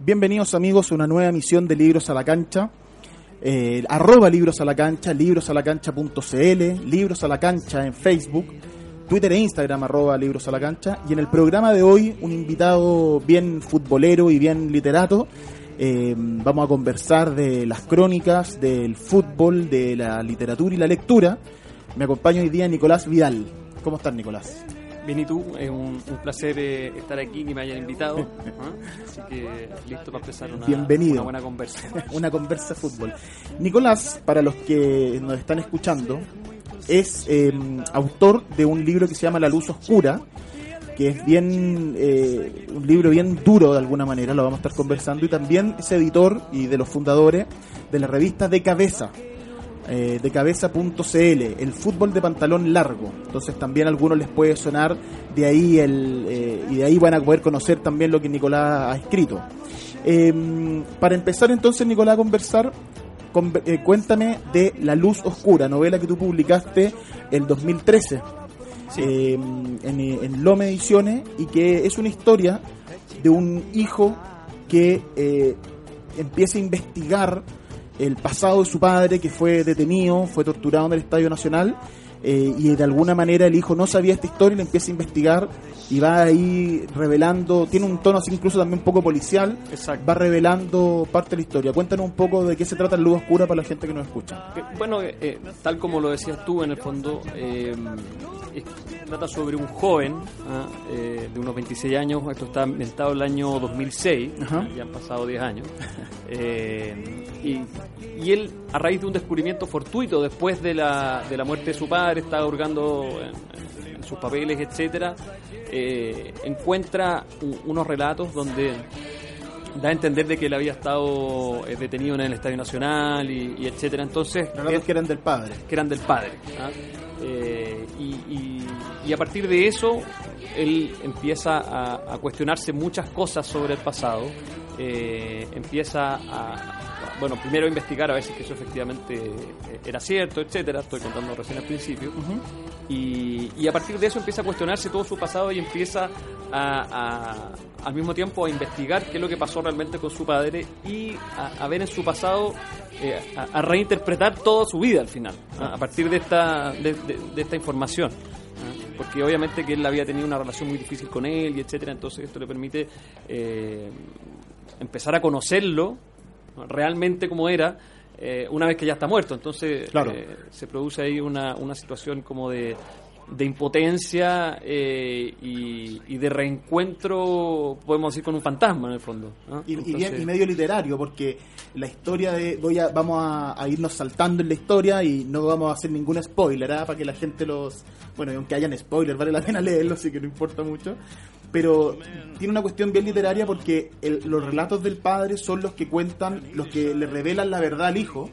Bienvenidos amigos a una nueva emisión de Libros a la Cancha. Eh, arroba Libros a la Cancha, librosalacancha.cl, Libros a la Cancha en Facebook, Twitter e Instagram arroba Libros a la Cancha. Y en el programa de hoy un invitado bien futbolero y bien literato. Eh, vamos a conversar de las crónicas, del fútbol, de la literatura y la lectura. Me acompaña hoy día Nicolás Vidal. ¿Cómo estás Nicolás? Bien, y tú, es un, un placer eh, estar aquí, que me hayan invitado. ¿ah? Así que listo para empezar una, Bienvenido. una buena conversa. una conversa de fútbol. Nicolás, para los que nos están escuchando, es eh, autor de un libro que se llama La Luz Oscura, que es bien eh, un libro bien duro de alguna manera, lo vamos a estar conversando, y también es editor y de los fundadores de la revista De Cabeza, eh, de cabeza.cl, el fútbol de pantalón largo. Entonces también a algunos les puede sonar de ahí el, eh, y de ahí van a poder conocer también lo que Nicolás ha escrito. Eh, para empezar entonces, Nicolás, a conversar, con- eh, cuéntame de La Luz Oscura, novela que tú publicaste el 2013 eh, en, en Lome Ediciones y que es una historia de un hijo que eh, empieza a investigar el pasado de su padre que fue detenido, fue torturado en el Estadio Nacional eh, y de alguna manera el hijo no sabía esta historia y le empieza a investigar y va ahí revelando, tiene un tono así incluso también un poco policial, Exacto. va revelando parte de la historia. Cuéntanos un poco de qué se trata el Luz Oscura para la gente que nos escucha. Eh, Bueno, eh, eh, tal como lo decías tú, en el fondo, eh, trata sobre un joven ah, eh, de unos 26 años, esto está ambientado en el año 2006, Ajá. ya han pasado 10 años, eh, y, y él, a raíz de un descubrimiento fortuito después de la, de la muerte de su padre, estaba hurgando en, en sus papeles, etcétera, eh, encuentra u- unos relatos donde da a entender de que él había estado eh, detenido en el Estadio Nacional y, y etcétera. Entonces, Relatos que eran del padre. que eran del padre. ¿ah? Eh, y, y- y a partir de eso, él empieza a, a cuestionarse muchas cosas sobre el pasado. Eh, empieza a, bueno, primero a investigar a ver si eso efectivamente eh, era cierto, etcétera. Estoy contando recién al principio. Y, y a partir de eso empieza a cuestionarse todo su pasado y empieza a, a- al mismo tiempo a investigar qué es lo que pasó realmente con su padre y a, a ver en su pasado, eh, a, reinterpretar toda su vida al final, ¿ah? a partir de esta, de, de- de esta información. ¿ah? Porque obviamente que él había tenido una relación muy difícil con él y etcétera, entonces esto le permite eh, empezar a conocerlo ¿no? realmente como era eh, una vez que ya está muerto. Entonces Claro. eh, se produce ahí una, una situación como de, de impotencia eh, y, y de reencuentro, podemos decir, con un fantasma en el fondo. ¿no? Y, bien- y medio literario, porque la historia de. Voy a, vamos a, a irnos saltando en la historia y no vamos a hacer ningún spoiler, ¿ah? para que la gente los. Bueno, y aunque hayan spoilers, vale la pena leerlo, así que no importa mucho. Pero tiene una cuestión bien literaria porque el- los relatos del padre son los que cuentan, los que le revelan la verdad al hijo.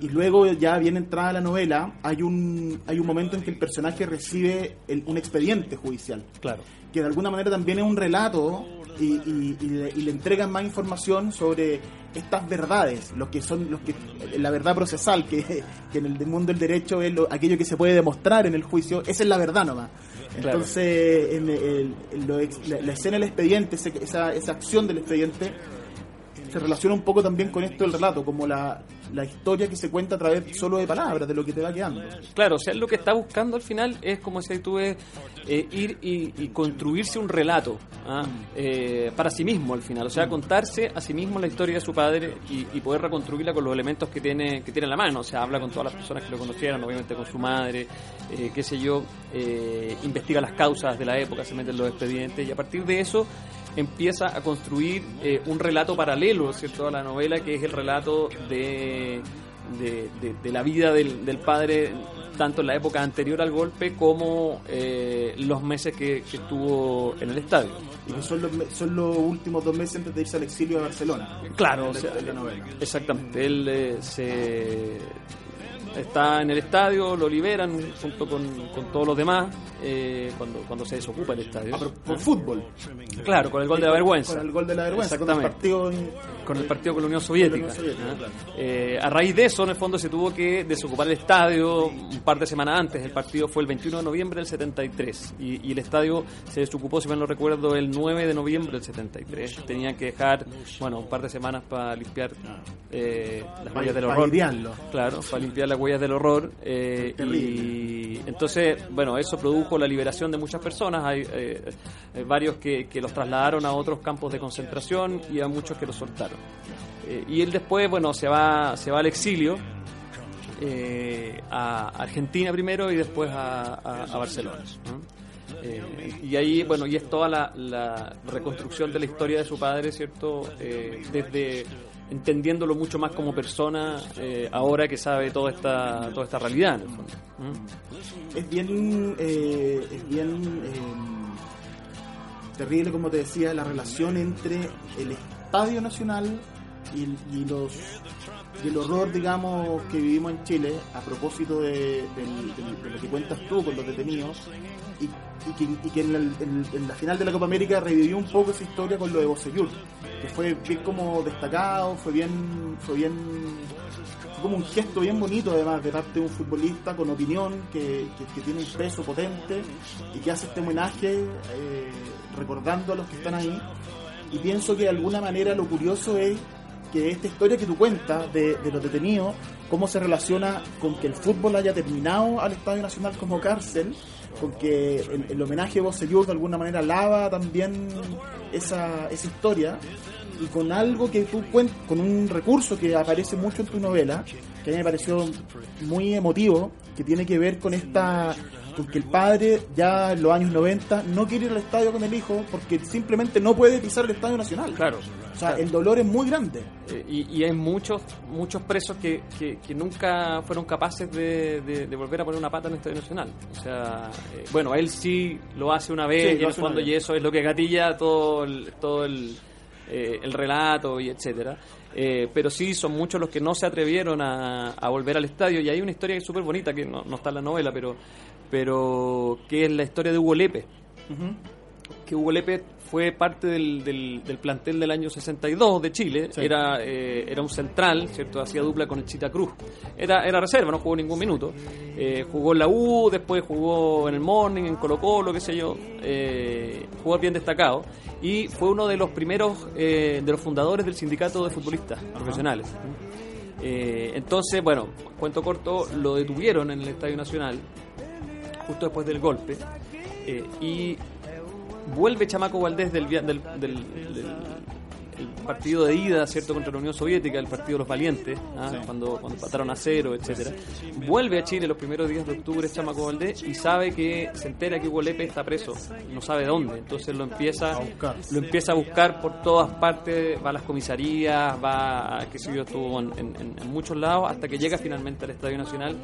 Y luego, ya bien entrada la novela, hay un, hay un momento en que el personaje recibe el- un expediente judicial Claro. que de alguna manera también es un relato y, y- y le, y le entregan más información sobre estas verdades, los que son los que la verdad procesal, que, que en el mundo del derecho es lo- aquello que se puede demostrar en el juicio, esa es la verdad nomás. Entonces, en el- lo la, la escena del expediente, esa, esa acción del expediente, se relaciona un poco también con esto del relato, como la, la historia que se cuenta a través solo de palabras, de lo que te va quedando. Claro, o sea, lo que está buscando al final es, como si tú eh, ir y, construirse un relato ¿ah? eh, para sí mismo al final, o sea, contarse a sí mismo la historia de su padre y, poder reconstruirla con los elementos que tiene que tiene en la mano, o sea, habla con todas las personas que lo conocieron, obviamente con su madre, eh, qué sé yo, eh, investiga las causas de la época, se mete en los expedientes y a partir de eso empieza a construir eh, un relato paralelo, ¿cierto?, a la novela, que es el relato de, de, la vida del, del, padre, tanto en la época anterior al golpe como eh, los meses que, estuvo en el estadio. Y que son los, son los últimos dos meses antes de irse al exilio a Barcelona. Claro, o sea, exactamente. Él eh, se está en el estadio, lo liberan junto con, todos los demás eh, cuando, cuando se desocupa el estadio. Ah, por fútbol. Claro, con el gol de la vergüenza. Con el gol de la vergüenza, Exactamente. Con el partido, con el partido con la Unión Soviética. Eh, a raíz de eso, en el fondo, se tuvo que desocupar el estadio un par de semanas antes. El partido fue el 21 de noviembre del 73 y, y el estadio se desocupó, si mal no recuerdo, el 9 de noviembre del 73. Tenían que dejar, bueno, un par de semanas para limpiar eh, las huellas del horror. Claro, para limpiar las huellas del horror. Eh, y entonces, bueno, eso produjo la liberación de muchas personas. Hay varios que, que los trasladaron a otros campos de concentración y a muchos que los soltaron. Eh, y él después, bueno, se va, se va al exilio, eh, a Argentina primero y después a, Barcelona. Eh, y ahí, bueno, y es toda la, reconstrucción de la historia de su padre, ¿cierto? desde entendiéndolo mucho más como persona ahora que sabe toda esta toda esta realidad es bien es bien terrible como te decía la relación entre el Estadio Nacional y, los y el horror, digamos, que vivimos en Chile a propósito de, lo que cuentas tú con los detenidos y, que, en, la final de la Copa América revivió un poco esa historia con lo de Bocellur, que fue bien como destacado, fue bien, fue bien fue como un gesto bien bonito además de parte de un futbolista con opinión que, tiene un peso potente y que hace este homenaje eh, recordando a los que están ahí y pienso que de alguna manera lo curioso es que esta historia que tú cuentas de, los detenidos, cómo se relaciona con que el fútbol haya terminado al Estadio Nacional como cárcel, con que el, homenaje de Bocellur de alguna manera lava también esa, esa historia, y con algo que tú cuentas, con un recurso que aparece mucho en tu novela, que a mí me pareció muy emotivo, que tiene que ver con esta porque el padre ya en los años 90 no quiere ir al estadio con el hijo porque simplemente no puede pisar el estadio nacional. Claro. O sea, el dolor es muy grande. Eh, y, hay muchos muchos presos que, que, nunca fueron capaces de, volver a poner una pata en el estadio nacional. O sea, eh, bueno, él sí lo hace una vez y y eso es lo que gatilla todo el, todo el, eh, el relato y etcétera. pero sí son muchos los que no se atrevieron a, volver al estadio y hay una historia súper bonita que no, no, está en la novela pero pero que es la historia de Hugo Lepe. Que Hugo Lepe fue parte del, del, plantel del año 62 de Chile, era, eh, era un central, ¿cierto? Hacía dupla con el Chita Cruz. Era, era reserva, no jugó ningún minuto. Eh, jugó en la U, después jugó en el Morning, en Colo Colo, qué sé yo. Eh, jugó bien destacado. Y fue uno de los primeros, de los fundadores del sindicato de futbolistas profesionales. entonces, bueno, cuento corto, lo detuvieron en el Estadio Nacional justo después del golpe. Eh, y vuelve Chamaco Valdés del, del, partido de ida, ¿cierto?, contra la Unión Soviética, el partido de los valientes, ¿ah? cuando, cuando empataron a cero, etcétera Vuelve a Chile los primeros días de octubre Chamaco Valdés y sabe que, se entera que Hugo Lepe está preso, no sabe dónde, entonces lo empieza a buscar, lo empieza a buscar por todas partes, va a las comisarías, va, qué sé yo, estuvo en, en muchos lados, hasta que llega finalmente al Estadio Nacional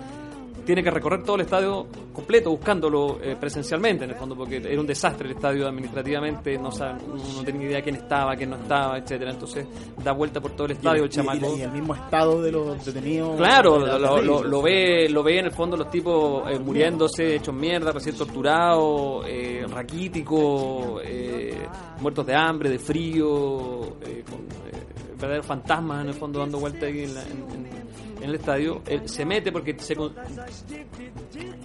tiene que recorrer todo el estadio completo buscándolo eh, presencialmente en el fondo porque era un desastre el estadio administrativamente no sabe, no tenía idea quién estaba quién no estaba etcétera. Entonces da vuelta por todo el estadio el, chamaco. y, el mismo estado de los detenidos. Claro lo, ve lo ve en el fondo los tipos eh, muriéndose hechos mierda recién torturados eh, raquíticos eh, muertos de hambre de frío con verdaderos fantasmas en el fondo dando vuelta ahí en, la- en- en- en el estadio, se mete porque se, con-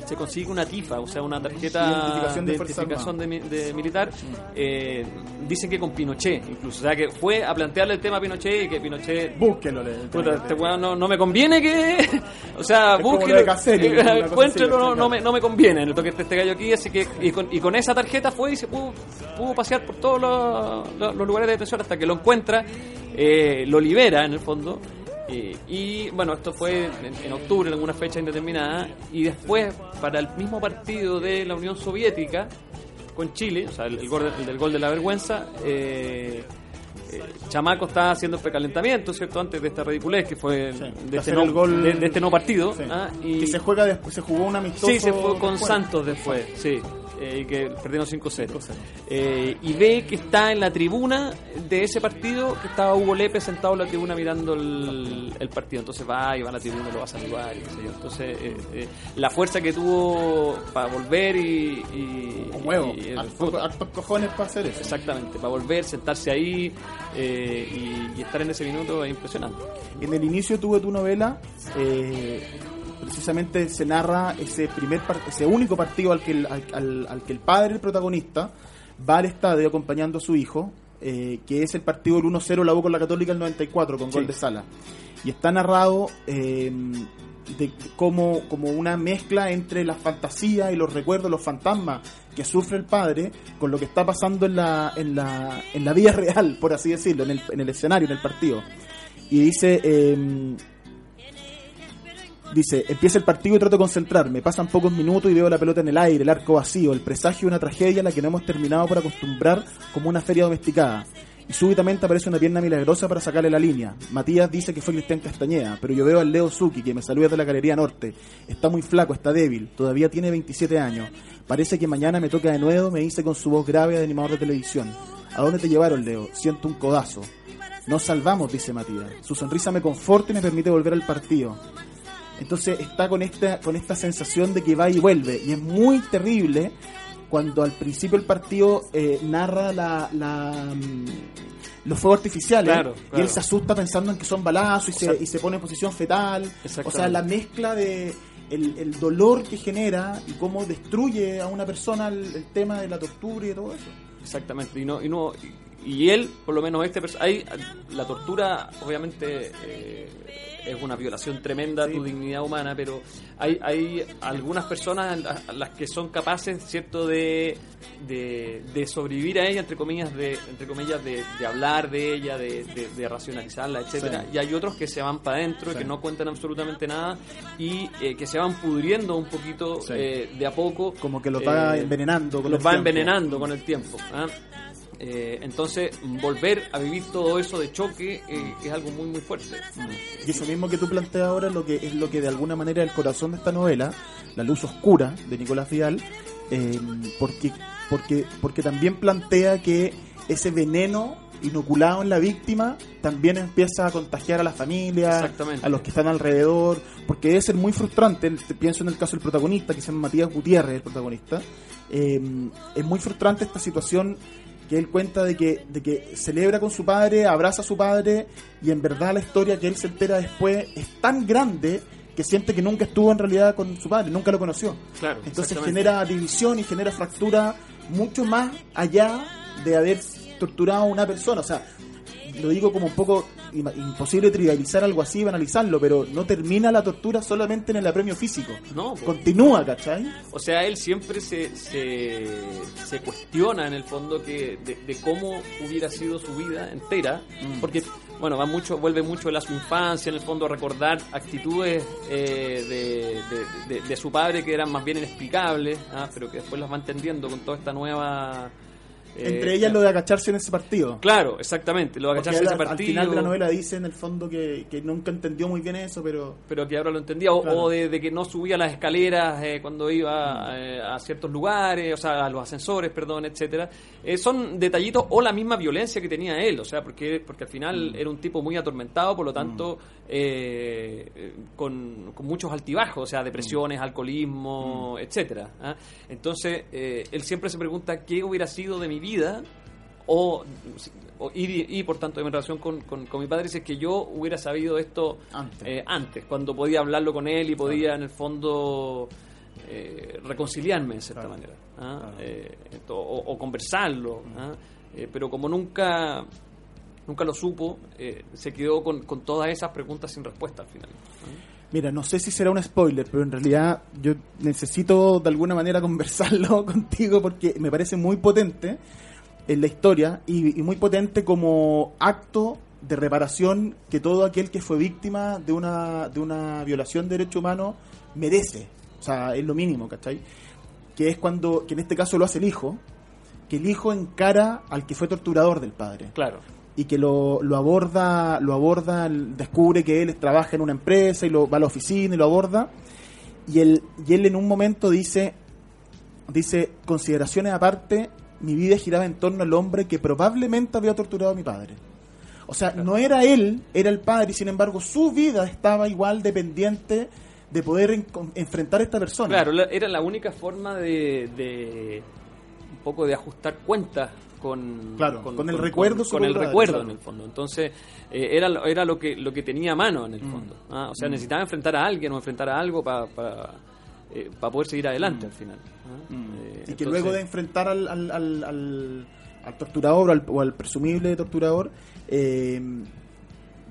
se consigue una tifa, o sea, una tarjeta Identificación de Fuerza identificación de, mi- de militar. Eh, dicen que con Pinochet, incluso. O sea, que fue a plantearle el tema a Pinochet y que Pinochet Búsquelo. le- Puta, este weón no, no me conviene que. O sea, Es como búsquelo. lo de Caselli, una cosa encuéntrelo, no, no, me, no me conviene. Le toque este, este gallo aquí, así que. Y con, y con esa tarjeta fue y se pudo, pudo pasear por todos los, los- los lugares de detención hasta que lo encuentra, eh, lo libera en el fondo. eh, y bueno, esto fue en, en octubre, en alguna fecha indeterminada. Y después, para el mismo partido de la Unión Soviética con Chile, o sea, el, el gol, el del gol de la vergüenza, eh, eh, Chamaco está haciendo el precalentamiento, ¿cierto? Antes de esta ridiculez que fue Sí, de, de este no, gol- de, de este no partido. Sí. ¿ah? Y, Que se juega después, se jugó un amistoso. sí, se fue con después. Santos después, sí. Eh, y que perdieron 5-0. Eh, y ve que está en la tribuna de ese partido, que estaba Hugo Lepe sentado en la tribuna mirando el, el partido. Entonces va y va a la tribuna, lo va a saludar y qué sé yo. Entonces, eh, eh, la fuerza que tuvo para volver y. y Con huevo. y- Hartos hartos cojones para hacer eso. Exactamente, para volver, sentarse ahí eh, y, y estar en ese minuto es impresionante. En el inicio tuve tu novela, eh, precisamente se narra ese primer ese único partido al que el, al, al- al que el padre, el protagonista, va al estadio acompañando a su hijo, eh, que es el partido del 1-0 la U con la Católica el 94 con gol de Sala. Y está narrado eh, de, como, como una mezcla entre la fantasía y los recuerdos, los fantasmas que sufre el padre con lo que está pasando en la, en la, en la vida real, por así decirlo, en el, en el escenario, en el partido. Y dice, eh, dice, empieza el partido y trato de concentrarme. Pasan pocos minutos y veo la pelota en el aire, el arco vacío, el presagio de una tragedia a la que no hemos terminado por acostumbrar como una feria domesticada. Y súbitamente aparece una pierna milagrosa para sacarle la línea. Matías dice que fue Cristian Castañeda, pero yo veo al Leo Suki que me saluda de la Galería Norte. Está muy flaco, está débil, todavía tiene 27 años. Parece que mañana me toca de nuevo, me dice con su voz grave de animador de televisión. ¿A dónde te llevaron, Leo? Siento un codazo. Nos salvamos, dice Matías. Su sonrisa me conforta y me permite volver al partido. Entonces está con esta, con esta sensación de que va y vuelve. Y es muy terrible cuando al principio el partido eh, narra la, la, mm, los fuegos artificiales Claro, y él se asusta pensando en que son balazos y, O se, sea- y se pone en posición fetal. O sea, la mezcla de el, el dolor que genera y cómo destruye a una persona el, el tema de la tortura y todo eso. Exactamente, y no, y no, y, él, por lo menos este hay la tortura, obviamente eh, es una violación tremenda a tu dignidad humana, pero hay, hay algunas personas a las- que son capaces, cierto, de, de, de sobrevivir a ella, entre comillas, de, entre comillas, de, de hablar de ella, de, de- de racionalizarla, etcétera, Sí. y hay otros que se van para adentro, Sí. que no cuentan absolutamente nada y eh, que se van pudriendo un poquito eh, de a poco. Como que lo va Eh, envenenando. con los el va tiempo. envenenando con el tiempo. Eh, entonces, volver a vivir todo eso de choque eh, es algo muy, muy fuerte. Y eso mismo que tú planteas ahora es lo que es lo que de alguna manera es el corazón de esta novela, La luz oscura de Nicolás Vidal, eh, porque porque porque también plantea que ese veneno inoculado en la víctima también empieza a contagiar a la familia, a los que están alrededor, porque debe ser muy frustrante, te- pienso en el caso del protagonista, que se llama Matías Gutiérrez, el protagonista, eh, es muy frustrante esta situación que él cuenta de que, de que celebra con su padre, abraza a su padre y en verdad la historia que él se entera después es tan grande que siente que nunca estuvo en realidad con su padre, nunca lo conoció. Claro, Entonces genera división y genera fractura mucho más allá de haber torturado a una persona. O sea, lo digo como un poco imposible trivializar algo así, banalizarlo, pero no termina la tortura solamente en el apremio físico. No, po. Continúa, ¿cachai? O sea, él siempre se, se, se cuestiona en el fondo que de, de cómo hubiera sido su vida entera, Mm. porque bueno, va mucho, vuelve mucho a su infancia, en el fondo a recordar actitudes eh, de, de- de- de su padre que eran más bien inexplicables, ah, pero que después las va entendiendo con toda esta nueva... eh, Entre ellas lo de agacharse en ese partido. Claro, exactamente, lo de agacharse en ese partido. Al final de la novela dice en el fondo que, que nunca entendió muy bien eso, pero pero que ahora lo entendía, o, Claro. o de, de que no subía las escaleras eh, cuando iba eh, a ciertos lugares, o sea, a los ascensores, perdón, etcétera. Son detallitos o la misma violencia que tenía él, o sea, porque porque al final era un tipo muy atormentado, por lo tanto, eh, eh, con, con muchos altibajos, o sea, depresiones, alcoholismo, etcétera. ¿ah? Entonces, él siempre se pregunta qué hubiera sido de mi vida o, o- y, y, por tanto mi relación con, con- con mi padre es que yo hubiera sabido esto Antes. eh, antes, cuando podía hablarlo con él y podía en el fondo eh, reconciliarme de cierta Claro. manera ¿ah? Claro. Eh, esto, o, o conversarlo ¿ah? Eh, pero como nunca nunca lo supo eh, se quedó con, con todas esas preguntas sin respuesta al final ¿ah? Mira, no sé si será un spoiler, pero en realidad yo necesito de alguna manera conversarlo contigo porque me parece muy potente en la historia y, muy potente como acto de reparación que todo aquel que fue víctima de una, de una violación de derecho humano merece. O sea, es lo mínimo, ¿cachai? Que es cuando, que en este caso lo hace el hijo, que el hijo encara al que fue torturador del padre claro y que lo, lo aborda, lo aborda, descubre que él trabaja en una empresa y lo va a la oficina y lo aborda y él, y él en un momento dice, dice, consideraciones aparte, mi vida giraba en torno al hombre que probablemente había torturado a mi padre. O sea, no era él, era el padre y sin embargo su vida estaba igual dependiente de poder en- enfrentar a esta persona. Claro, la- era la única forma de, de un poco de ajustar cuentas con, Claro, con el recuerdo con, el recuerdo claro. en el fondo. Entonces, eh, era, lo- era lo que lo que tenía a mano en el Mm. fondo. ¿ah? O sea, necesitaba enfrentar a alguien o enfrentar a algo para para poder seguir adelante al final. ¿ah? Eh, Mm. y que luego de enfrentar al, al, al, al- al torturador o al, o al presumible torturador, eh,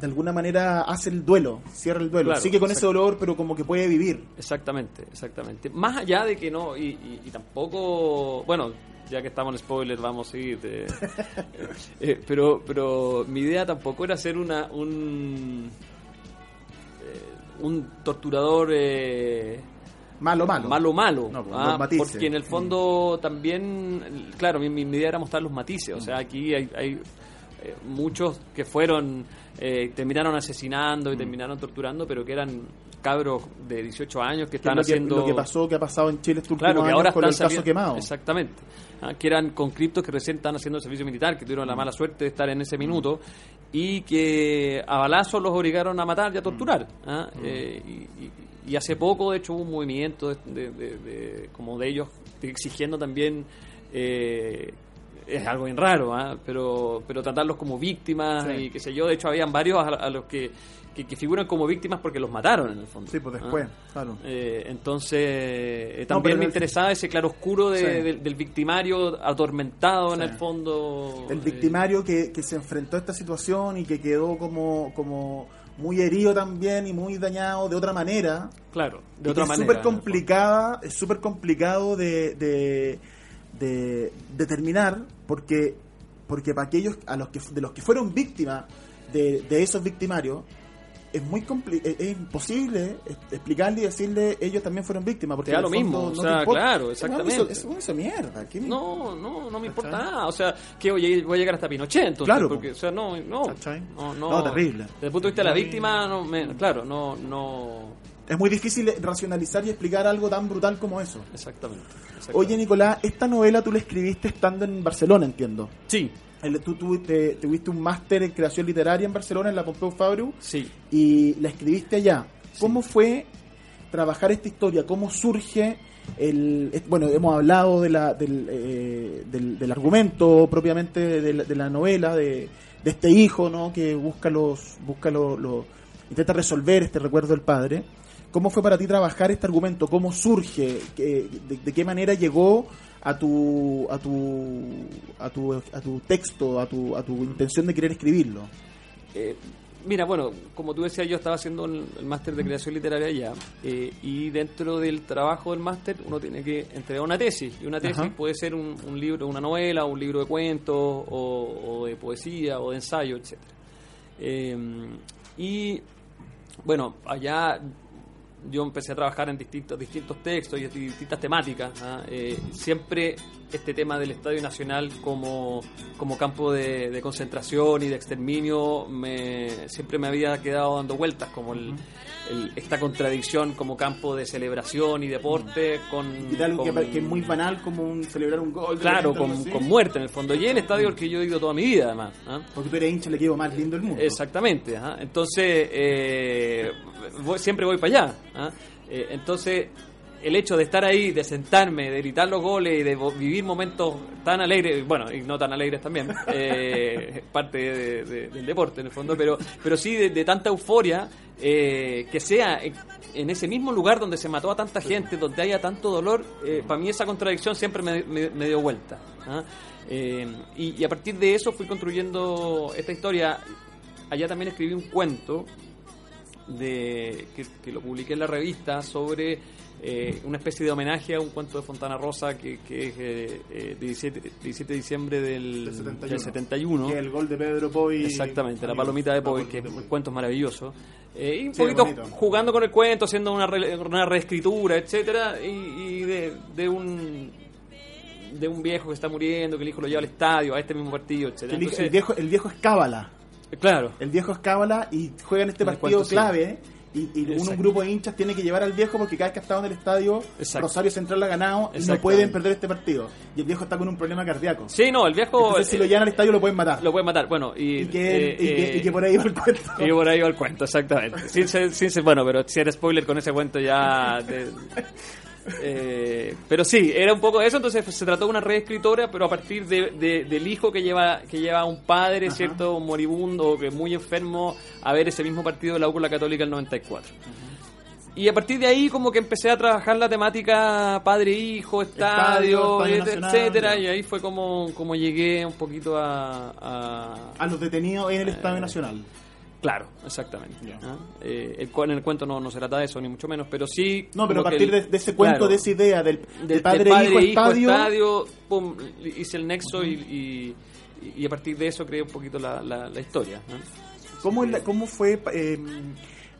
de alguna manera hace el duelo, cierra el duelo. Claro, Sigue con ese dolor, pero como que puede vivir. Exactamente, exactamente. Más allá de que no, y, y- y tampoco, bueno, ya que estamos en spoiler, vamos a seguir. de- eh, pero, pero mi idea tampoco era ser una un eh, un torturador eh, Malo, malo. malo malo, No, ah, matices. porque en el fondo también, claro, mi, mi idea era mostrar los matices, o sea, aquí hay, hay, eh, muchos que fueron, eh, terminaron asesinando y terminaron torturando, pero que eran cabros de 18 años que Que es están lo, que, haciendo... lo que pasó, que ha pasado en Chile estos Claro, que ahora con están el caso quemado. Exactamente. Ah, que eran conscriptos que recién están haciendo servicio militar, que tuvieron la mala suerte de estar en ese minuto y que a balazos los obligaron a matar y a torturar. ¿ah? Eh, y, y- y hace poco, de hecho, hubo un movimiento de- de- como de ellos exigiendo también. eh, es algo bien raro, ¿ah? pero pero tratarlos como víctimas Sí. y qué sé yo. De hecho, habían varios a, a los que, que, que figuran como víctimas porque los mataron en el fondo. Sí, pues ¿ah? después, claro. Eh, entonces, eh, No, también me el- interesaba ese claroscuro de, Sí. del, del victimario atormentado en el fondo. El eh, victimario que, que se enfrentó a esta situación y que quedó como, como muy herido también y muy dañado de otra manera. claro, de otra es manera. fondo. complicada, es súper complicado de, de, de determinar porque porque para aquellos a los que de los que fueron víctimas de, de esos victimarios es muy compli- es, es imposible es- explicarle y decirle ellos también fueron víctimas porque Te da lo mismo, o sea, claro, exactamente. hizo mierda ¿qué me- No, no, no me importa nada. O sea, que voy a, voy a llegar hasta Pinochet, entonces. Claro, porque, po. o sea, no, no. ¿Cachai? No, no. No, terrible. Desde el punto de vista de la víctima, no, me- claro, no, no. Es muy difícil racionalizar y explicar algo tan brutal como eso Exactamente. exactamente. Oye Nicolás, esta novela tú la escribiste estando en Barcelona, entiendo. Sí, El- tú tuviste, tuviste un máster en creación literaria en Barcelona, en la Pompeu Fabru, sí. y la escribiste allá. ¿Cómo fue trabajar esta historia? ¿Cómo surge el... Bueno, hemos hablado de la, del, eh, del, del argumento propiamente de la, de la novela, de, de este hijo, ¿no? Que busca los... Busca lo- lo- intenta resolver este recuerdo del padre. ¿Cómo fue para ti trabajar este argumento? ¿Cómo surge? ¿Qué- de, qué manera llegó a tu, a tu, a tu, a tu texto, a tu, a tu intención de querer escribirlo? Eh, mira, bueno, como tú decías, yo estaba haciendo el, el máster de creación literaria allá eh, y dentro del trabajo del máster uno tiene que entregar una tesis y una tesis Ajá. puede ser un, un libro, una novela, un libro de cuentos o, o de poesía o de ensayo, etcétera. Eh, y bueno, allá yo empecé a trabajar en distintos distintos textos y distintas temáticas. ¿ah? Eh, siempre este tema del Estadio Nacional como, como campo de, de concentración y de exterminio me, siempre me había quedado dando vueltas, como el, el- esta contradicción como campo de celebración y deporte con... Y algo que, es muy banal como un celebrar un gol. Claro, con, con muerte en el fondo. Y el estadio al que yo he ido toda mi vida, además. ¿ah? Porque tú eres hincha del equipo más lindo del mundo. Exactamente, ajá. entonces eh, voy- siempre voy para allá. ¿ah? Eh, entonces el hecho de estar ahí, de sentarme, de gritar los goles y de vivir momentos tan alegres, bueno, y no tan alegres también, eh, parte de- de- del deporte en el fondo, pero, pero sí de, tanta euforia, eh, que sea en, ese mismo lugar donde se mató a tanta gente, donde haya tanto dolor, eh, para mí esa contradicción siempre me, me- me dio vuelta. ¿ah? Eh, y, a partir de eso fui construyendo esta historia. Allá también escribí un cuento de que lo publiqué en la revista sobre eh, una especie de homenaje a un cuento de Fontana Rosa que, que es eh, eh, 17, 17 de diciembre del, Del 71. del 71. Que el gol de Pedro Poi. Exactamente, la palomita de Poi, palomita que es un cuento maravilloso. Eh, y un Sí, poquito bonito. jugando con el cuento, haciendo una, re- una reescritura, etcétera, y, y de, de un de un viejo que está muriendo, que el hijo lo lleva al estadio, a este mismo partido, etcétera. El, Entonces, el viejo, el viejo es cábala. claro, El viejo es cábala y juegan este En el partido cuento, sí. Y, y un, grupo de hinchas tiene que llevar al viejo porque cada vez que ha estado en el estadio, Exacto. Rosario Central ha ganado y no pueden perder este partido. Y el viejo está con un problema cardíaco. sí, no, el viejo Entonces, si lo llevan al estadio, lo pueden matar. lo puede matar. Bueno, y, y, que, eh, y, que, eh, y que por ahí va el cuento. Y por ahí va el cuento, exactamente. Sin sin bueno, pero si era spoiler con ese cuento ya... de- eh, pero sí, era un poco eso, entonces se trató de una reescritora, pero a partir de, de- del hijo que lleva que lleva un padre, Ajá. ¿cierto? Moribundo, que muy enfermo, a ver ese mismo partido de la U con la Católica el 94. Y a partir de ahí como que empecé a trabajar la temática padre-hijo, estadio, Estadio, et- etcétera, y ahí fue como, como llegué un poquito a- a, A los detenidos en el Eh, Estadio Nacional. Claro, exactamente. Ya. ¿ah? Eh, el, cu- en el cuento no, no se trata de eso, ni mucho menos, pero sí... No, pero a partir el- de, de ese cuento, claro, de esa idea del, de- de padre, de padre, hijo, hijo, estadio. estadio, pum, hice el nexo y, y, y a partir de eso creé un poquito la, la, la historia. ¿no? ¿Cómo, la- cómo fue, eh,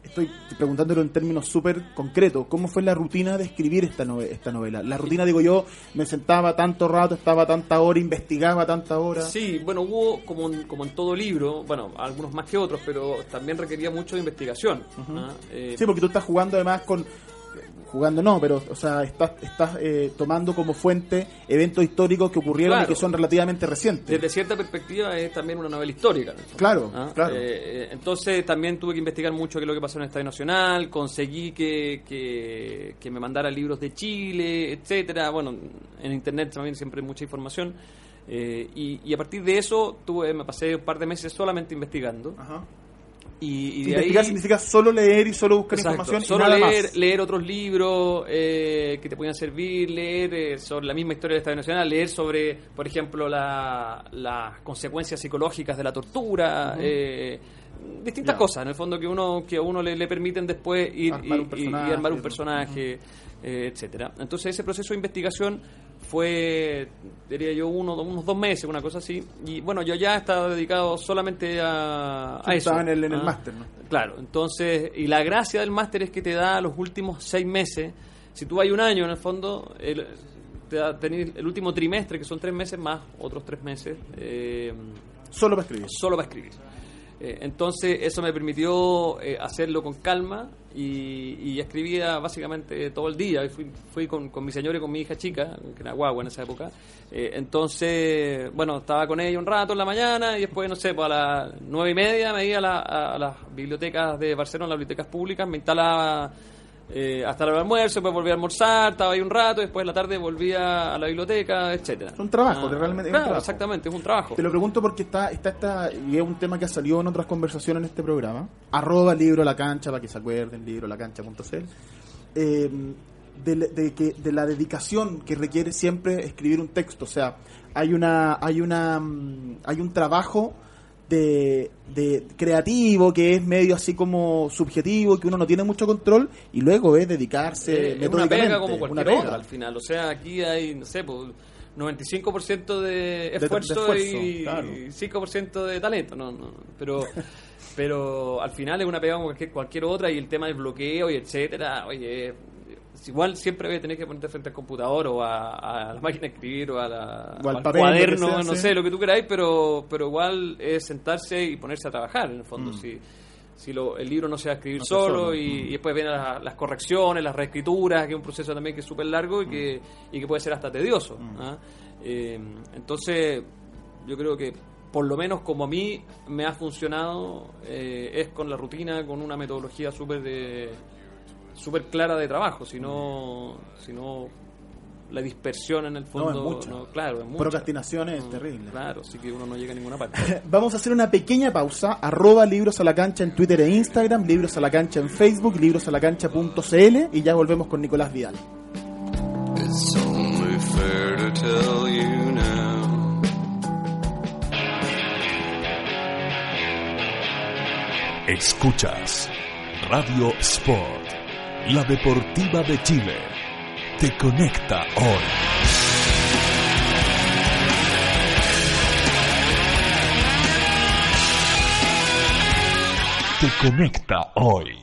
estoy preguntándolo en términos súper concretos, cómo fue la rutina de escribir esta, nove- esta novela? La rutina, digo yo, me sentaba tanto rato, estaba tanta hora, investigaba tanta hora. Sí, bueno, hubo como en, como en todo libro, bueno, algunos más que otros, pero también requería mucho de investigación. ¿ah? Eh, Sí, porque tú estás jugando además con... Jugando no, pero, o sea, estás, estás eh, tomando como fuente eventos históricos que ocurrieron Claro. y que son relativamente recientes. desde cierta perspectiva es también una novela histórica. Claro, ¿Ah? claro. Eh, eh, entonces también tuve que investigar mucho qué es lo que pasó en el Estadio Nacional, conseguí que, que, que me mandara libros de Chile, etcétera. Bueno, en internet también siempre hay mucha información. Eh, y, y a partir de eso tuve, me pasé un par de meses solamente investigando. Ajá. Y, y de Investigar ahí, significa solo leer y solo buscar Exacto, información solo y nada leer, más. leer otros libros eh, que te puedan servir, leer eh, sobre la misma historia del Estado Nacional, leer sobre, por ejemplo, la- las consecuencias psicológicas de la tortura, eh, distintas cosas, en el fondo que uno que a uno le, le permiten después ir Armar y, un y- armar un personaje, eh, etcétera. Entonces ese proceso de investigación fue, diría yo, uno, unos dos meses, una cosa así. Y bueno, yo ya estaba dedicado solamente a, eso. estaba en el, en el ¿ah? máster, ¿no? Claro, entonces, y la gracia del máster es que te da los últimos seis meses. Si tú hay un año, en el fondo, el, te da tener el último trimestre, que son tres meses más, otros tres meses, eh, Solo para escribir. solo para escribir. Eh, entonces, eso me permitió eh, hacerlo con calma y, escribía básicamente todo el día. Fui, con, con mi señora y con mi hija chica, que era guagua en esa época. Eh, entonces, bueno, estaba con ella un rato en la mañana y después, no sé, pues a las nueve y media me iba a las bibliotecas de Barcelona, las bibliotecas públicas, me instalaba eh, hasta del almuerzo, después volví a almorzar, estaba ahí un rato, después en la tarde volvía a la biblioteca, etcétera. Es un trabajo, realmente es un trabajo. exactamente, es un trabajo. Te lo pregunto porque está, está esta, y es un tema que ha salido en otras conversaciones en este programa. Arroba libro la cancha para que se acuerden, libro la cancha.cl. Eh, de, la- de que, de la dedicación que requiere siempre escribir un texto. O sea, hay una, hay una, mm, hay un trabajo de, de creativo que es medio así como subjetivo, que uno no tiene mucho control, y luego es dedicarse Eh, es una pega como cualquier pega. otra al final. O sea, aquí hay, no sé, pues, 95% de de esfuerzo, esfuerzo, y, claro. y 5% de talento. No, no, pero, pero al final es una pega como cualquier, cualquier otra y el tema del bloqueo y etcétera, oye, igual siempre voy a tener que ponerte frente al computador o a, a la máquina de escribir o, a la, O al papel, cuaderno, sea, no sí. sé, lo que tú queráis, pero, pero igual es sentarse y ponerse a trabajar en el fondo. Si, si lo- el libro no se va a escribir Mm. No solo, solo. y, Mm. y después vienen las, las correcciones, las reescrituras, que es un proceso también que es súper largo y que, y que puede ser hasta tedioso. Mm. ¿ah? Eh, entonces, yo creo que por lo menos como a mí me ha funcionado, eh, es con la rutina, con una metodología súper de súper clara de trabajo, sino, sino la dispersión en el fondo. No, es mucha. claro, es mucha. Procrastinación es No, terrible. Claro, así que uno no llega a ninguna parte. Vamos a hacer una pequeña pausa. Arroba Libros a la Cancha en Twitter e Instagram, Libros a la Cancha en Facebook, librosalacancha.cl y ya volvemos con Nicolás Vidal. It's only fair to tell you now. Escuchas Radio Sport, la deportiva de Chile. Te conecta hoy. Te conecta hoy.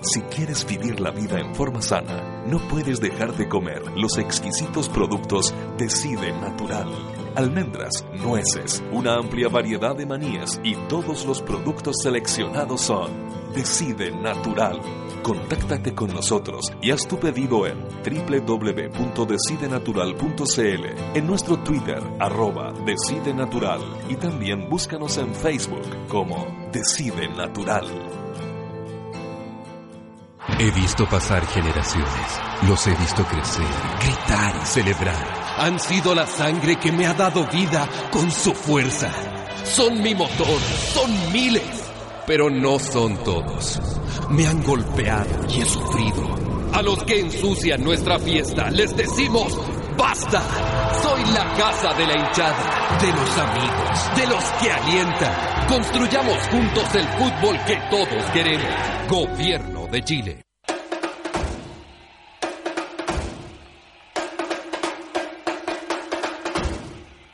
Si quieres vivir la vida en forma sana, no puedes dejar de comer los exquisitos productos Decide Natural. Almendras, nueces, una amplia variedad de manías y todos los productos seleccionados son Decide Natural. Contáctate con nosotros y haz tu pedido en www.decidenatural.cl, en nuestro Twitter, arroba y también búscanos en Facebook como Decide Natural. He visto pasar generaciones, los he visto crecer, gritar y celebrar. Han sido la sangre que me ha dado vida con su fuerza. Son mi motor, son miles, pero no son todos. Me han golpeado y he sufrido. A los que ensucian nuestra fiesta les decimos ¡Basta! Soy la casa de la hinchada, de los amigos, de los que alientan. Construyamos juntos el fútbol que todos queremos. Gobierno de Chile.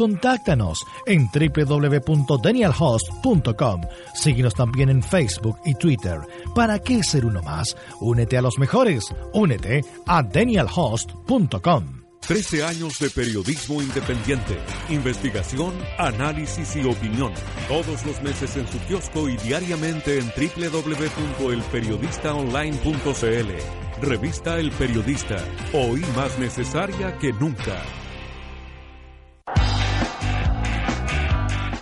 Contáctanos en www.danielhost.com. Síguenos también en Facebook y Twitter. ¿Para qué ser uno más? Únete a los mejores. Únete a danielhost.com. 13 años de periodismo independiente, investigación, análisis y opinión. Todos los meses en su kiosco y diariamente en www.elperiodistaonline.cl. Revista El Periodista, hoy más necesaria que nunca.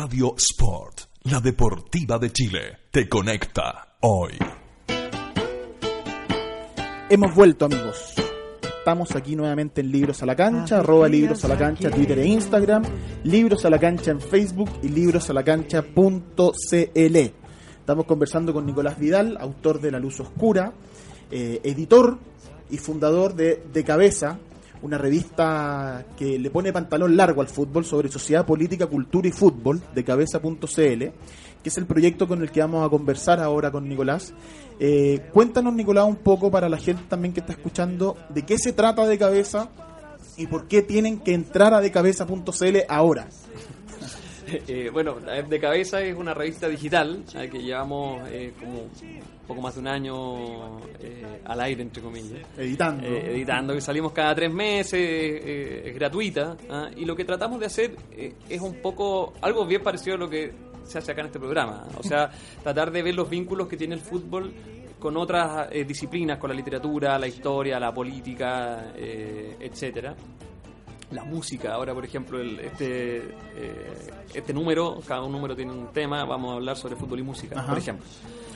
Radio Sport, la deportiva de Chile, te conecta hoy. Hemos vuelto, amigos. Estamos aquí nuevamente en Libros a la Cancha, arroba Libros a la Cancha, Twitter e Instagram, Libros a la Cancha en Facebook y librosalacancha.cl. Estamos conversando con Nicolás Vidal, autor de La Luz Oscura, eh, editor y fundador de De Cabeza, una revista que le pone pantalón largo al fútbol sobre sociedad, política, cultura y fútbol, de cabeza.cl, que es el proyecto con el que vamos a conversar ahora con Nicolás. Eh, cuéntanos, Nicolás, un poco para la gente también que está escuchando, de qué se trata de cabeza y por qué tienen que entrar a decabeza.cl ahora. Eh, bueno, De Cabeza es una revista digital eh, que llevamos eh, como un poco más de un año eh, al aire, entre comillas. Editando. Eh, editando, que salimos cada tres meses, eh, es gratuita. ¿ah? Y lo que tratamos de hacer eh, es un poco algo bien parecido a lo que se hace acá en este programa. O sea, tratar de ver los vínculos que tiene el fútbol con otras eh, disciplinas, con la literatura, la historia, la política, eh, etcétera la música. Ahora, por ejemplo, el, este eh, este número, cada un número tiene un tema, vamos a hablar sobre fútbol y música, Ajá. por ejemplo.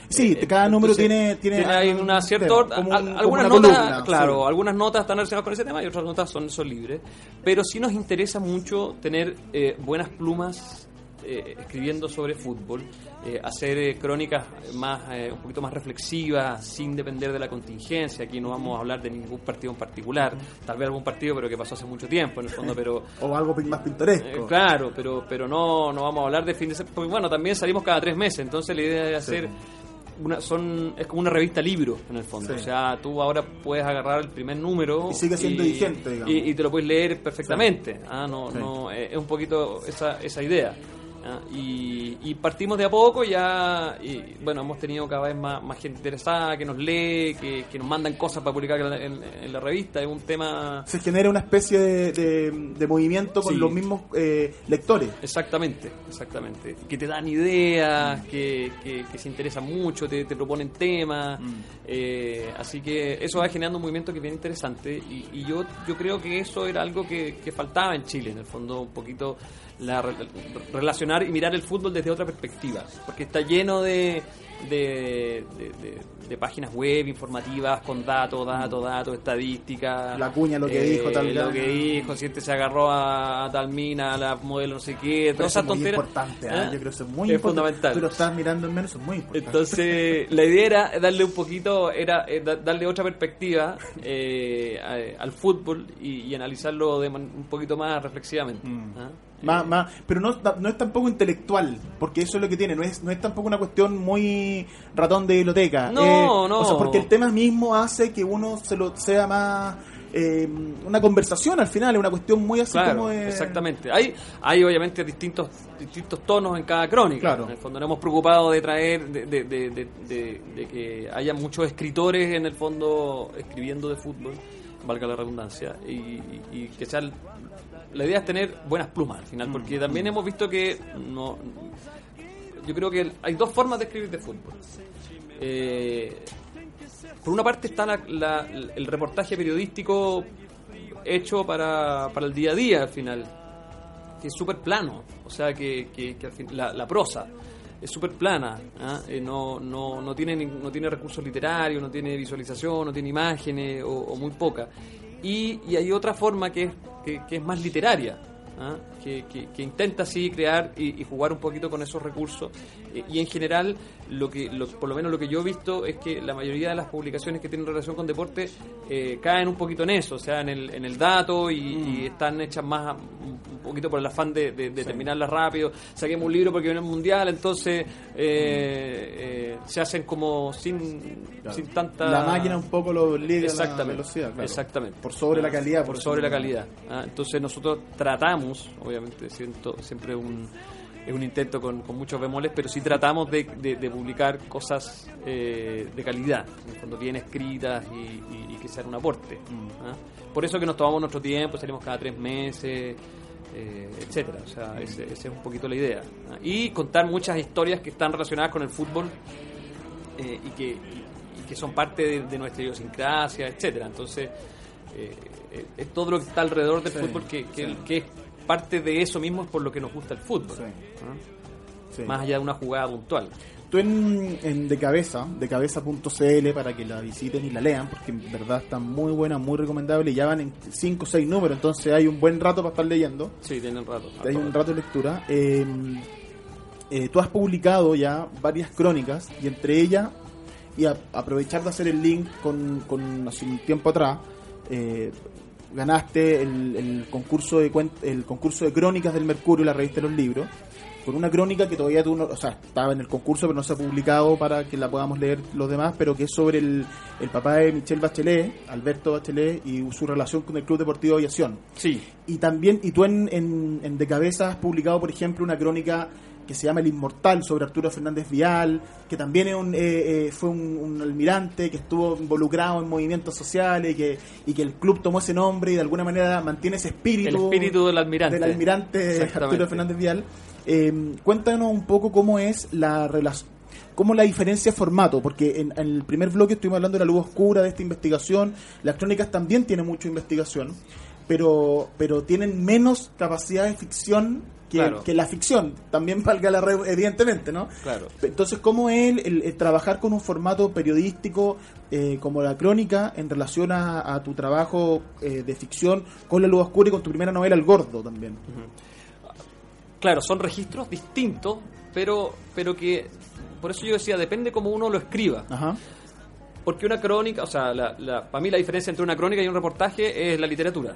Sí, Eh, cada número entonces, tiene, tiene, hay un una cierta tema, un- algunas una notas, columna, claro, sí. algunas notas están relacionadas con ese tema y otras notas son, son libres, pero sí nos interesa mucho tener eh, buenas plumas eh, escribiendo sobre fútbol, eh, hacer eh, crónicas más eh, un poquito más reflexivas, sin depender de la contingencia. Aquí no vamos a hablar de ningún partido en particular, tal vez algún partido, pero que pasó hace mucho tiempo en el fondo, pero O algo más pintoresco. claro, pero pero no, no vamos a hablar de fin de semana. Porque bueno, también salimos cada tres meses, entonces la idea es hacer. Una, son, es como una revista libro en el fondo. Sí. O sea, tú ahora puedes agarrar el primer número Y sigue siendo vigente, digamos. y, y te lo puedes leer perfectamente. Ah, no, Sí. no, eh, es un poquito esa, esa idea. Ah, Y, y partimos de a poco ya, y bueno, hemos tenido cada vez más, más gente interesada que nos lee, que, que nos mandan cosas para publicar en la, en- en la revista. Es un tema Se genera una especie de, de- de movimiento con Sí. los mismos eh, lectores. Exactamente, exactamente. Que te dan ideas, que, que, que se interesan mucho, te, te proponen temas. eh, así que eso va generando un movimiento que es bien interesante. Y, y yo, yo creo que eso era algo que, que faltaba en Chile, en el fondo, un poquito la, re- relacionar y mirar el fútbol desde otra perspectiva. Porque está lleno de, de, de- de- de páginas web informativas con datos, datos, datos, estadísticas. La cuña, lo que dijo tal Lo que dijo, si este se agarró a, tal mina, a la modelo no sé qué, todas esas es muy tonteras. importante, ¿ah? ¿Ah? yo creo que eso es muy Es importante. fundamental. Tú lo estás mirando en menos, eso es muy importante. Entonces, la idea era darle un poquito, era eh, da- darle otra perspectiva eh, al fútbol y, y analizarlo de man- un poquito más reflexivamente. Mm. Más- más- pero no, no es tampoco intelectual, porque eso es lo que tiene, no es, no es tampoco una cuestión muy ratón de biblioteca. No, Eh, no. O sea, porque el tema mismo hace que uno se lo sea más eh, una conversación al final, es una cuestión muy así Claro, como de... exactamente. Hay, hay obviamente distintos distintos tonos en cada crónica. Claro. En el fondo nos hemos preocupado de traer, de, de, de, de- de- de que haya muchos escritores en el fondo escribiendo de fútbol, valga la redundancia, y, y- y que sea... el- La idea es tener buenas plumas al final, porque también hemos visto que no... Yo creo que hay dos formas de escribir de fútbol. Eh, por una parte está la- la- el reportaje periodístico hecho para, para el día a día al final, que es súper plano, o sea que, que- que al fin- la, la prosa es súper plana, ¿ah? Eh, no, no, no, tiene, no tiene recursos literarios, no tiene visualización, no tiene imágenes o, o muy poca. Y, y hay otra forma que es, que, que es más literaria, ¿ah? Que, que- que intenta así crear y, y jugar un poquito con esos recursos. Y en general, lo que lo- por lo menos lo que yo he visto es que la mayoría de las publicaciones que tienen relación con deporte eh, caen un poquito en eso, o sea, en el, en el dato y, y están hechas más un, poquito por el afán de, de- de terminarlas rápido. Saquemos un libro porque viene el mundial, entonces eh, eh, se hacen como sin, sin tanta. La máquina un poco lo liga a la Exactamente, velocidad, claro. exactamente. Por sobre la calidad. Por sobre la calidad. Ah, Entonces nosotros tratamos, obviamente, siento siempre un, es un intento con, con muchos bemoles, pero sí tratamos de, de- de publicar cosas eh, de calidad, en el fondo bien escritas y, y- y que sean un aporte. ¿ah? Por eso que nos tomamos nuestro tiempo, salimos cada tres meses, eh, etcétera. O sea, ese- esa es un poquito la idea. ¿ah? Y contar muchas historias que están relacionadas con el fútbol eh, y, que, y- que son parte de, de nuestra idiosincrasia, etcétera. Entonces, eh, es todo lo que está alrededor del Sí, fútbol que, que, sí. que es parte de eso mismo es por lo que nos gusta el fútbol. Sí. Sí. Más allá de una jugada puntual. Tú en, en De Cabeza, decabeza.cl para que la visiten y la lean, porque en verdad está muy buena, muy recomendable. y Ya van en 5 o 6 números, entonces hay un buen rato para estar leyendo. Sí, tienen rato. Hay un rato de lectura. Eh, eh, tú has publicado ya varias crónicas y entre ellas, y a- aprovechar de hacer el link con, con hace un tiempo atrás, eh, ganaste el, el concurso de el concurso de crónicas del Mercurio, la revista de los libros, con una crónica que todavía tú no, o sea, estaba en el concurso pero no se ha publicado para que la podamos leer los demás, pero que es sobre el, el papá de Michelle Bachelet, Alberto Bachelet, y su relación con el Club Deportivo de Aviación. Sí, Y también, y tú en, en, en De Cabeza has publicado, por ejemplo, una crónica que se llama El Inmortal sobre Arturo Fernández Vial, que también es un, eh, eh, fue un, un almirante que estuvo involucrado en movimientos sociales y que, y que el club tomó ese nombre y de alguna manera mantiene ese espíritu, el espíritu del almirante. del almirante. Arturo Fernández Vial. Eh, cuéntanos un poco cómo es la relación. ¿Cómo la diferencia de formato? Porque en, en el primer bloque estuvimos hablando de la luz oscura, de esta investigación. Las crónicas también tienen mucha investigación, pero, pero tienen menos capacidad de ficción que, Claro. que la ficción. También valga la red, evidentemente, ¿no? Claro. Entonces, ¿cómo es el, el- el trabajar con un formato periodístico eh, como la crónica en relación a, a tu trabajo eh, de ficción con la luz oscura y con tu primera novela, El Gordo, también? Claro, son registros distintos, pero, pero que, por eso yo decía, depende cómo uno lo escriba. Ajá. Porque una crónica, o sea, la, la- para mí la diferencia entre una crónica y un reportaje es la literatura.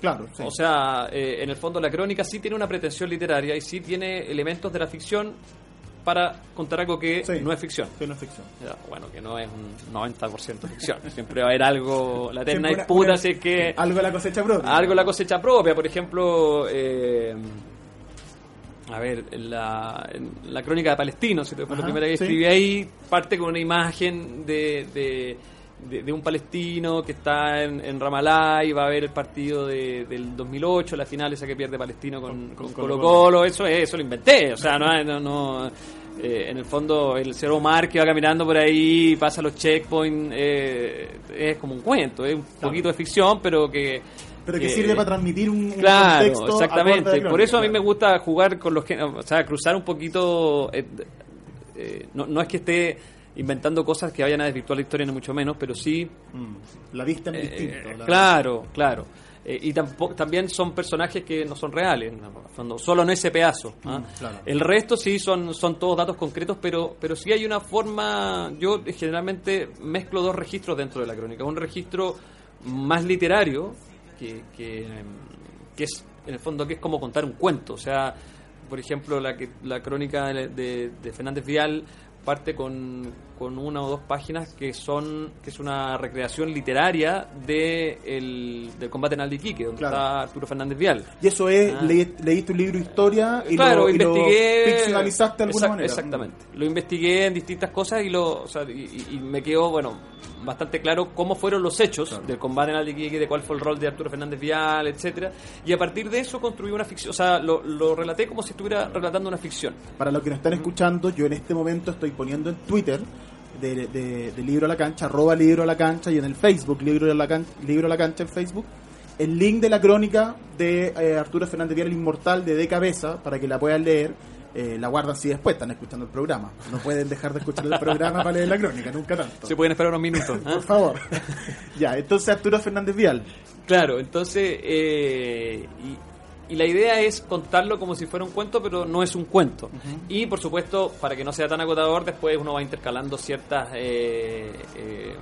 Claro, sí. O sea, eh, en el fondo la crónica sí tiene una pretensión literaria y sí tiene elementos de la ficción para contar algo que Sí. no es ficción. que no es ficción. Ya, Bueno, que no es un 90% ficción. Siempre va a haber algo, la eterna disputa si es que Algo de la cosecha propia. algo la cosecha propia, por ejemplo, eh, a ver, la, la crónica de Palestino, si fue la Ajá, primera que sí. escribí ahí, parte con una imagen de, de, de- de un palestino que está en, en Ramallah y va a ver el partido de- del 2008, la final esa que pierde Palestino con, Con- con Colo Colo-Colo. Colo, eso es, eso lo inventé, o sea, no, no, no, eh, en el fondo el señor Omar que va caminando por ahí, pasa los checkpoints, eh, es como un cuento, es un poquito de ficción, pero que Pero que sirve para transmitir un, un Claro, contexto. exactamente. Por eso a mí me gusta jugar con los que, o sea, cruzar un poquito. eh, eh, no, no es que esté inventando cosas que vayan a desvirtuar la historia, ni mucho menos, pero sí. Mm, La vista eh, distinto. la- claro, claro. Eh, y tampoco, también son personajes que no son reales, fondo, solo en ese pedazo. ¿ah? Mm, claro. El resto sí son, son todos datos concretos, pero, pero sí hay una forma. Yo generalmente mezclo dos registros dentro de la crónica. Un registro más literario, que, que, em, que es en el fondo que es como contar un cuento. O sea, por ejemplo, la, que, la crónica de, de- de Fernández Vial parte con, con una o dos páginas que son que es una recreación literaria de el, del combate en Aldiquique, donde Claro. está Arturo Fernández Vial. Y eso es, Ah. le- leíste un libro de historia y, claro, lo, y lo investigué. ficcionalizaste de alguna Exact- manera. Exactamente. Lo investigué en distintas cosas y, lo, o sea, y, y- y me quedó, bueno, bastante claro cómo fueron los hechos del combate en Aldiquique, de cuál fue el rol de Arturo Fernández Vial, etcétera Y a partir de eso construí una ficción, o sea, lo, lo relaté como si estuviera relatando una ficción. Para los que nos están escuchando, yo en este momento estoy poniendo en Twitter de, de- de Libro a la Cancha, arroba Libro a la Cancha, y en el Facebook, Libro a la, Can- Libro a la Cancha en Facebook, el link de la crónica de eh, Arturo Fernández Vial, el inmortal de De Cabeza, para que la puedan leer. Eh, la guardan si después están escuchando el programa. No pueden dejar de escuchar el programa para leer la crónica, nunca tanto. Se pueden esperar unos minutos. Por favor. ya, entonces Arturo Fernández Vial. Claro, entonces, eh, y, y la idea es contarlo como si fuera un cuento, pero no es un cuento. Y por supuesto, para que no sea tan agotador, después uno va intercalando ciertas, eh, eh,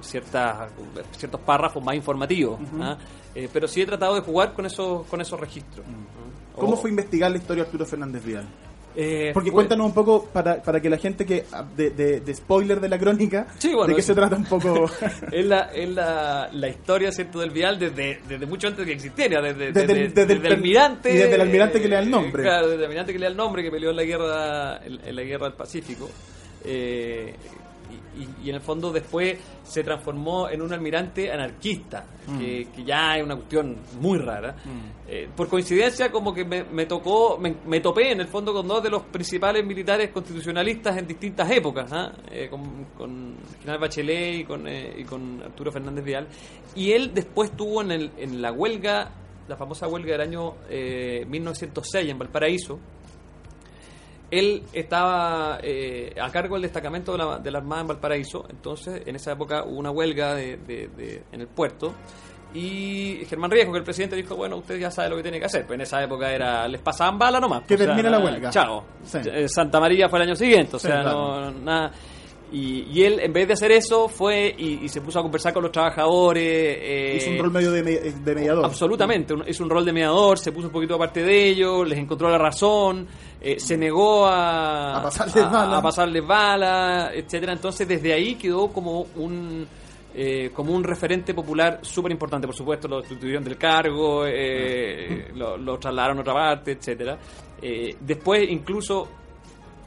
ciertas, ciertos párrafos más informativos. ¿ah? Eh, pero sí he tratado de jugar con esos, con esos registros. ¿ah? ¿Cómo O- fue investigar la historia de Arturo Fernández Vial? Eh, Porque fue- cuéntanos un poco para, para que la gente que de, de- de spoiler de la crónica, Sí, bueno, de qué se trata un poco. es la, es la, la historia ¿cierto? del Vial desde, desde mucho antes de que existiera, desde, Desde el- desde- desde el el almirante. y desde el almirante que le da el nombre. eh, Claro, desde el almirante que le da el nombre, que peleó en la guerra, en, en la guerra del Pacífico. Eh, y, en el fondo después se transformó en un almirante anarquista, Mm. que, que ya es una cuestión muy rara. Eh, por coincidencia, como que me, me tocó, me, me topé en el fondo con dos de los principales militares constitucionalistas en distintas épocas, ¿ah? Eh, con, con General Bachelet y con, eh, y con Arturo Fernández Vial. Y él después tuvo en, el, en la huelga, la famosa huelga del año eh, 1906 en Valparaíso, él estaba eh, a cargo del destacamento de la, de la Armada en Valparaíso, entonces en esa época hubo una huelga de, de- de- en el puerto y Germán Riesco, que el presidente dijo, bueno, usted ya sabe lo que tiene que hacer, pues en esa época era les pasaban bala nomás. Que termine la huelga. Chao. Sí. Eh, Santa María fue el año siguiente, o Sí, sea, claro. no, nada. Y, y él, en vez de hacer eso, fue y, y se puso a conversar con los trabajadores. eh, Hizo un rol medio de, me- de mediador. Absolutamente, un- hizo un rol de mediador, se puso un poquito aparte de ellos, les encontró la razón, eh, se negó a, A pasarles bala. a pasarles bala, etcétera. Entonces desde ahí quedó como un eh, como un referente popular súper importante. Por supuesto, lo destituyeron del cargo, eh, lo, lo trasladaron a otra parte, etcétera. Eh, después incluso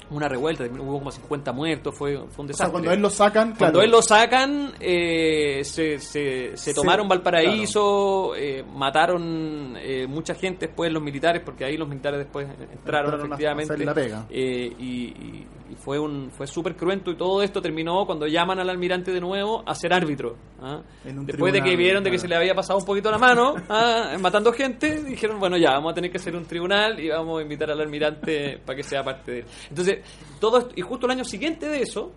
una revuelta, hubo como 50 muertos, fue, fue un O sea, desastre. cuando él lo sacan, Cuando él lo sacan, eh, se, se, tomaron Valparaíso, eh, mataron eh, mucha gente después los militares, porque ahí los militares después entraron, Entraron a efectivamente. hacerle la pega. Eh, y, y- y fue un fue súper cruento y todo esto terminó cuando llaman al almirante de nuevo a ser árbitro. ¿ah? Después de que vieron de que se le había pasado un poquito la mano ¿ah? matando gente, dijeron, bueno, ya, vamos a tener que hacer un tribunal y vamos a invitar al almirante para que sea parte de él. Entonces, todo esto, y justo el año siguiente de eso,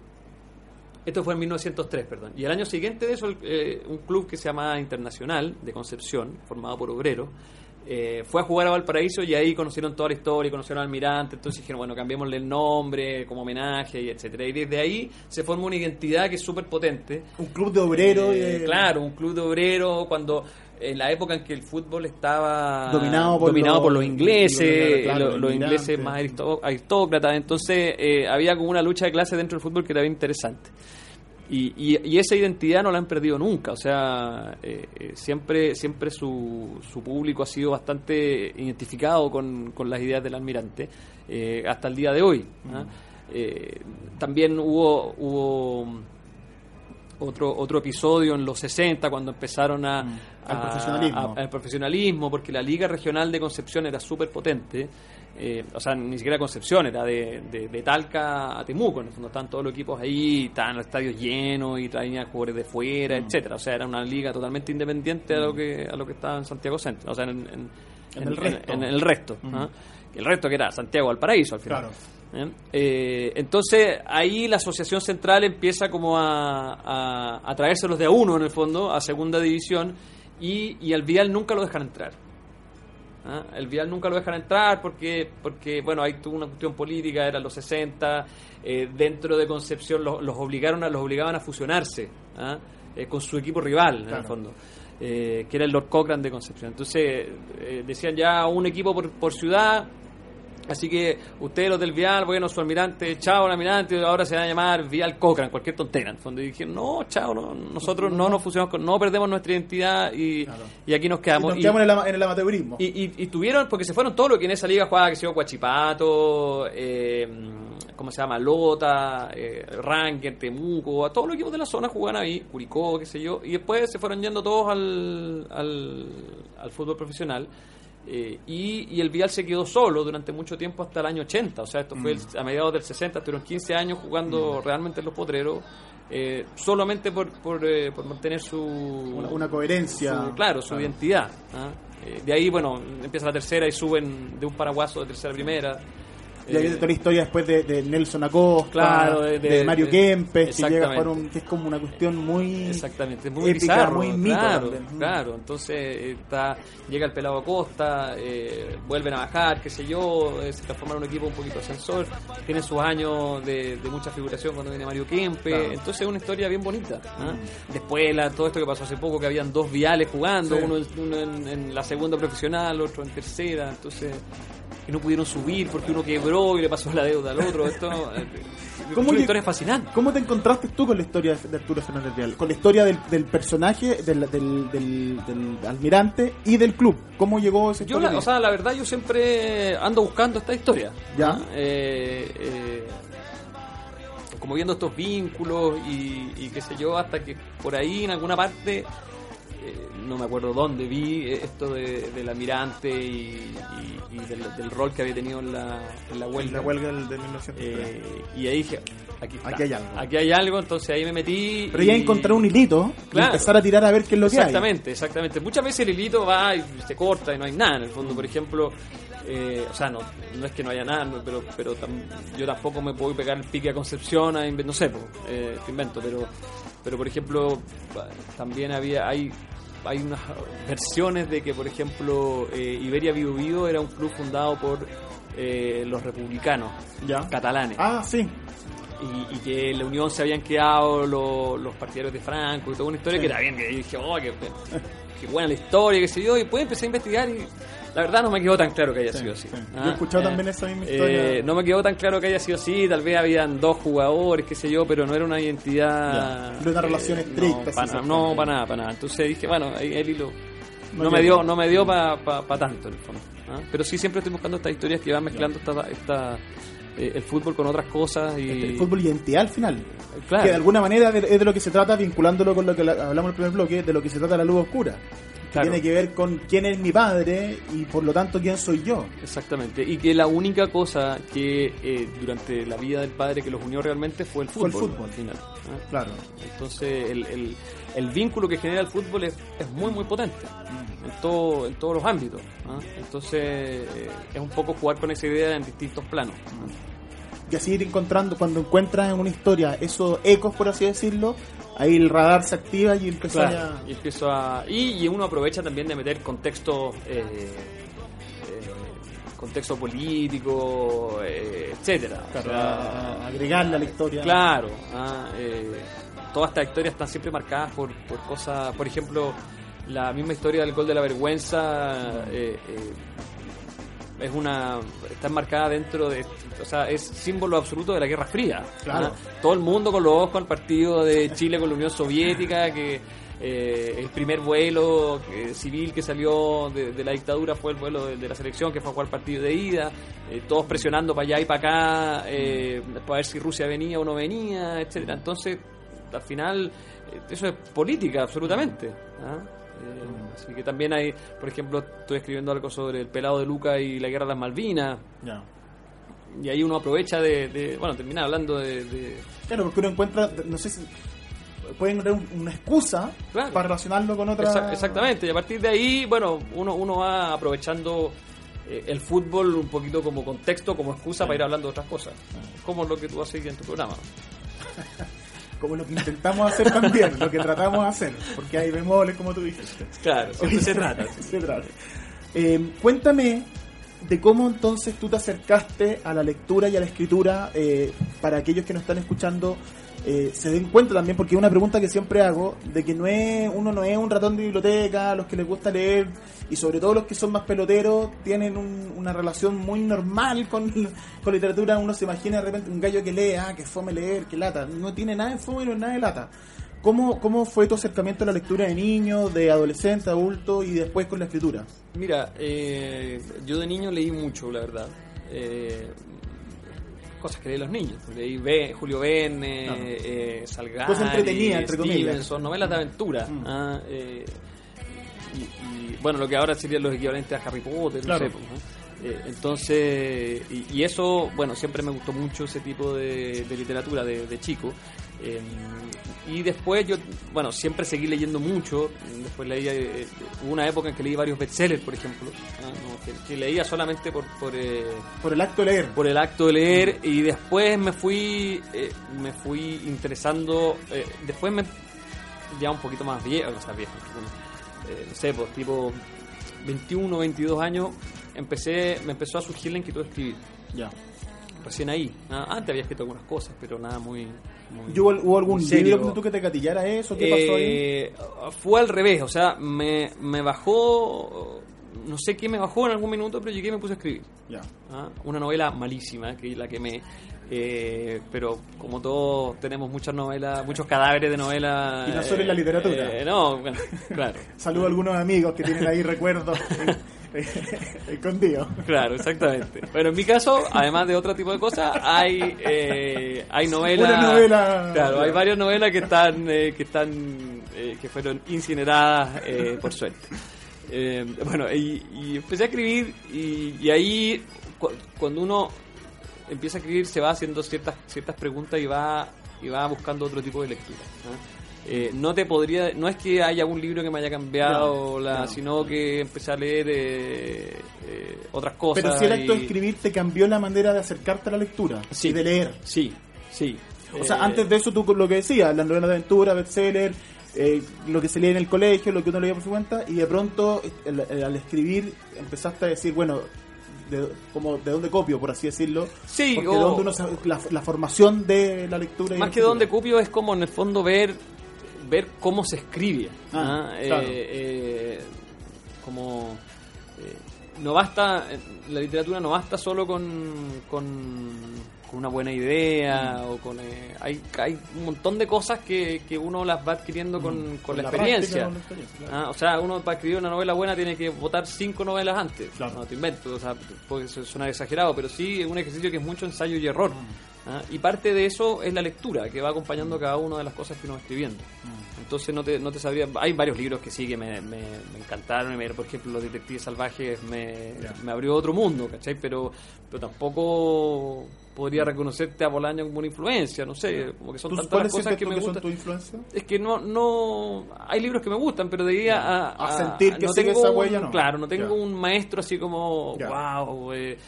esto fue en 1903, perdón. Y el año siguiente de eso, el- eh, un club que se llama Internacional de Concepción, formado por obreros, eh, fue a jugar a Valparaíso y ahí conocieron toda la historia, conocieron al almirante, entonces dijeron, bueno, cambiémosle el nombre como homenaje y etcétera. Y desde ahí se forma una identidad que es súper potente. un club de obreros. Eh, Claro, un club de obreros cuando en la época en que el fútbol estaba Dominado por dominado los- por los ingleses, claro, los los ingleses más aristó- aristócratas, entonces eh, había como una lucha de clase dentro del fútbol que era bien interesante. Y, y- y esa identidad no la han perdido nunca, o sea, eh, eh, siempre siempre su, su público ha sido bastante identificado con, con las ideas del almirante, hasta el día de hoy. ¿ah? Eh, también hubo, hubo otro otro episodio en los 60 cuando empezaron a, Mm. Al a- profesionalismo. a- al profesionalismo porque la liga regional de Concepción era súper potente eh, o sea ni siquiera Concepción era de, de, de Talca a Temuco en el fondo estaban todos los equipos ahí estaban los estadios llenos y traían jugadores de fuera Mm. etcétera o sea era una liga totalmente independiente a lo que a lo que estaba en Santiago Centro o sea en, en- En el resto. en el resto Mm. ¿ah? el resto que era Santiago Valparaíso al final Claro. ¿Eh? Eh, entonces ahí la asociación central empieza como a, a, a traérselos de a uno en el fondo a segunda división y, y al Vial nunca lo dejan entrar ¿Ah? el Vial nunca lo dejan entrar porque porque bueno ahí tuvo una cuestión política eran los 60 eh, dentro de Concepción los, los obligaron a los obligaban a fusionarse ¿ah? Eh, con su equipo rival en el fondo eh, que era el Lord Cochrane de Concepción entonces eh, decían ya un equipo por, por ciudad Así que ustedes los del Vial, bueno, su almirante, chao el almirante, ahora se van a llamar Vial Cochrane, cualquier tontera. En el fondo y dijeron, no, chao, no, nosotros no nos fusionamos con, no perdemos nuestra identidad y, Claro. y aquí nos Y quedamos. nos Y- quedamos en el, en el amateurismo. y, y- y tuvieron, porque se fueron todos los que en esa liga jugaba, que se llama Guachipato, eh, ¿cómo se llama? Lota, eh, Ranger, Temuco, a todos los equipos de la zona jugaban ahí, Curicó, qué sé yo, y después se fueron yendo todos al, al, al fútbol profesional. Eh, y, y el Vial se quedó solo durante mucho tiempo hasta el año 80, o sea, esto fue el- a mediados del 60, estuvieron 15 años jugando realmente en los potreros, eh, solamente por, por, eh, por mantener su, una, una coherencia. su- claro, su identidad. ¿ah? Eh, de ahí, bueno, empieza la tercera y suben de un paraguaso de tercera a primera. Y hay Eh, toda la historia después de, de Nelson Acosta, Claro, de, de- de- Mario Kempes, que llega a jugar un, que es como una cuestión muy Exactamente, muy épica, bizarro, muy mito claro. Entonces eh, está, llega el pelado Acosta, eh, vuelven a bajar, qué sé yo, eh, se transforma en un equipo un poquito ascensor, tienen sus años de, mucha figuración cuando viene Mario Kempe, Claro. entonces es una historia bien bonita. ¿ah? Después la, todo esto que pasó hace poco, que habían dos viales jugando, Sí. uno, en, uno en, en la segunda profesional, otro en tercera, entonces que no pudieron subir porque uno quebró quebró y le pasó la deuda al otro. Esto, eh, ¿Cómo una historia fascinante. ¿Cómo te encontraste tú con la historia de Arturo Fernández Vial? Con la historia del, del personaje, del, del, almirante y del club. ¿Cómo llegó esa Yo, la, o sea, la verdad, yo siempre ando buscando esta historia. Ya. Eh, eh, como viendo estos vínculos y, y qué sé yo, hasta que por ahí en alguna parte, eh, no me acuerdo dónde, vi esto de, del almirante y, y- y del, del rol que había tenido en la, en la huelga. la huelga del, de 1903. Eh, y ahí dije, aquí, está. Aquí hay algo. Aquí hay algo, entonces ahí me metí. Pero ya y- encontrar un hilito y Claro. empezar a tirar a ver qué es lo que hay. Exactamente, exactamente. Muchas veces el hilito va y se corta y no hay nada. En el fondo, por ejemplo, eh, o sea, no, no es que no haya nada, no, pero, pero tam- yo tampoco me puedo pegar el pique a Concepción, a no sé, po, eh, te invento, pero, pero por ejemplo, también había, hay, hay unas versiones de que, por ejemplo, eh, Iberia Vivo Vivo era un club fundado por eh, los republicanos Ya. catalanes Ah, sí. y, y que en la Unión se habían quedado los, los partidarios de Franco y toda una historia que era bien, que dije, oh, qué, qué buena la historia, qué sé yo, y después empecé a investigar y la verdad no me quedó tan claro que haya Sí, sido así. sí. Ah, Yo he escuchado eh, también esa misma historia. eh, no me quedó tan claro que haya sido así, tal vez habían dos jugadores, qué sé yo, pero no era una identidad... No era una relación estricta, No, no, para nada, para nada. Entonces dije, bueno, ahí el hilo... No No, me dio, no me dio para tanto en el fondo. ¿ah? Pero sí siempre estoy buscando estas historias que van mezclando esta, esta, eh, el fútbol con otras cosas y El fútbol identidad al final. Claro. Que de alguna manera de- es de lo que se trata, vinculándolo con lo que la- hablamos en el primer bloque, de lo que se trata la luz oscura. Que tiene que ver con quién es mi padre y por lo tanto quién soy yo. Exactamente, y que la única cosa que eh, durante la vida del padre que los unió realmente fue el Fue fútbol, el fútbol. al final. Claro. Entonces el, el, el vínculo que genera el fútbol es, es muy muy potente en, todo, en todos los ámbitos. Entonces eh, es un poco jugar con esa idea en distintos planos. Y así ir encontrando, cuando encuentras en una historia esos ecos, por así decirlo, ahí el radar se activa y empieza Claro, y empiezo a y, y uno aprovecha también de meter contexto eh, eh, contexto político eh, etcétera O a, sea, a agregarle a la historia. Claro, ah, todas estas historias están siempre marcadas por, por cosas, por ejemplo, la misma historia del gol de la vergüenza eh, eh, es una está enmarcada dentro de, o sea, es símbolo absoluto de la Guerra Fría. Claro. Todo el mundo con los ojos al partido de Chile con la Unión Soviética, que eh, el primer vuelo eh, civil que salió de, de la dictadura fue el vuelo de, de la selección que fue a jugar partido de ida, eh, todos presionando para allá y para acá eh, para ver si Rusia venía o no venía, etcétera. Entonces, al final, eso es política, absolutamente. ¿ah? Eh, así que también hay, por ejemplo, estoy escribiendo algo sobre el pelado de Luca y la guerra de las Malvinas, Ya. y ahí uno aprovecha de, de- bueno, termina hablando de, de- Claro, porque uno encuentra, no sé si pueden encontrar un- una excusa Claro. para relacionarlo con otra. Exa- exactamente, y a partir de ahí, bueno, uno, uno va aprovechando eh, el fútbol un poquito como contexto, como excusa para ir hablando de otras cosas, como lo que tú haces en tu programa. Como lo que intentamos hacer también, lo que tratamos de hacer, porque hay bemoles, como tú dijiste. Claro, siempre se trata. Se trata. Eh, cuéntame de cómo entonces tú te acercaste a la lectura y a la escritura eh, para aquellos que nos están escuchando eh, se den cuenta también, porque es una pregunta que siempre hago, de que no es uno no es un ratón de biblioteca, los que les gusta leer y sobre todo los que son más peloteros tienen un- una relación muy normal con, con literatura, uno se imagina de repente un gallo que lee, ah, que fome leer, que lata, no tiene nada de fome, no es nada de lata. ¿Cómo, ¿Cómo fue tu acercamiento a la lectura de niño, de adolescente, adulto y después con la escritura? Mira, eh, yo de niño leí mucho, la verdad. Eh, cosas que leen los niños. Leí Be- Julio Verne, Claro. eh, Salgari. Stevenson, novelas de aventura. Mm. ah, eh, y, y, bueno, lo que ahora serían los equivalentes a Harry Potter, Claro. no sé. pues, ¿no? Eh, entonces, y, y eso, bueno, siempre me gustó mucho ese tipo de, de literatura de, de chico. Eh, y después yo, bueno, siempre seguí leyendo mucho. Después leía, eh, hubo una época en que leí varios bestsellers, por ejemplo, no, que, que leía solamente por, por, eh, Por el acto de leer. por el acto de leer y después me fui eh, me fui interesando eh, después me ya un poquito más viejo o sea viejo eh, no sé pues tipo 21 22 años empecé me empezó a surgir la inquietud de escribir Ya. recién ahí Ah, antes había escrito algunas cosas pero nada muy, muy ¿Y ¿Hubo, algún ¿En serio? libro que tú que te gatillara eso? ¿Qué pasó ahí? eh, fue al revés, o sea, me, me bajó no sé qué me bajó en algún minuto, pero llegué y me puse a escribir. Ya. ¿ah? Una novela malísima, que la quemé. Eh, pero como todos tenemos muchas novelas, muchos cadáveres de novelas. Y no solo en la literatura. eh, no, bueno, claro. Saludo a algunos amigos que tienen ahí recuerdos escondidos. Claro, exactamente. Bueno, en mi caso, además de otro tipo de cosas, hay eh, hay novelas. Una novela- Claro, hay varias novelas que están eh, que están eh, que fueron incineradas eh, por suerte. Eh, bueno, y, y empecé a escribir y, y ahí cu- cuando uno empieza a escribir se va haciendo ciertas ciertas preguntas y va y va buscando otro tipo de lectura. Eh, no te podría, no es que haya un libro que me haya cambiado, la, sino que empecé a leer eh, eh, otras cosas. Pero si el acto de escribir te cambió la manera de acercarte a la lectura Sí. y de leer. Sí, sí. O sea, Eh, antes de eso tú lo que decías, las novelas de aventura, bestseller, eh, lo que se lee en el colegio, lo que uno leía por su cuenta, y de pronto el- el- al escribir empezaste a decir, bueno, de, como de dónde copio, por así decirlo. Sí, o- de dónde uno la, la formación de la lectura. y Más la que escritura. donde copio es como en el fondo ver ver cómo se escribe. Ah, ¿ah? claro. Eh, eh, como eh, no basta la literatura no basta solo con, con, con una buena idea Mm. o con eh, hay, hay un montón de cosas que, que uno las va adquiriendo con, con, Con la, la experiencia. práctica, con la experiencia, claro. Ah, o sea, uno para escribir una novela buena tiene que votar cinco novelas antes. Claro. No te invento, o sea, puede sonar exagerado, pero sí es un ejercicio que es mucho ensayo y error. ¿Ah? Y parte de eso es la lectura, que va acompañando cada una de las cosas que uno va escribiendo. Entonces no te, no te sabría... Hay varios libros que sí que me, me, me encantaron, y me- por ejemplo Los Detectives Salvajes me, me abrió otro mundo, ¿cachai? Pero, pero tampoco podría reconocerte a Bolaño como una influencia, no sé, como que son ¿Tú- tantas ¿Cuáles las cosas que me que son gustan. tu influencia? Es que no, no, hay libros que me gustan, pero de ahí a, a- A sentir que no tengo esa un- huella, no. Claro, no tengo un maestro así como, wow, eh,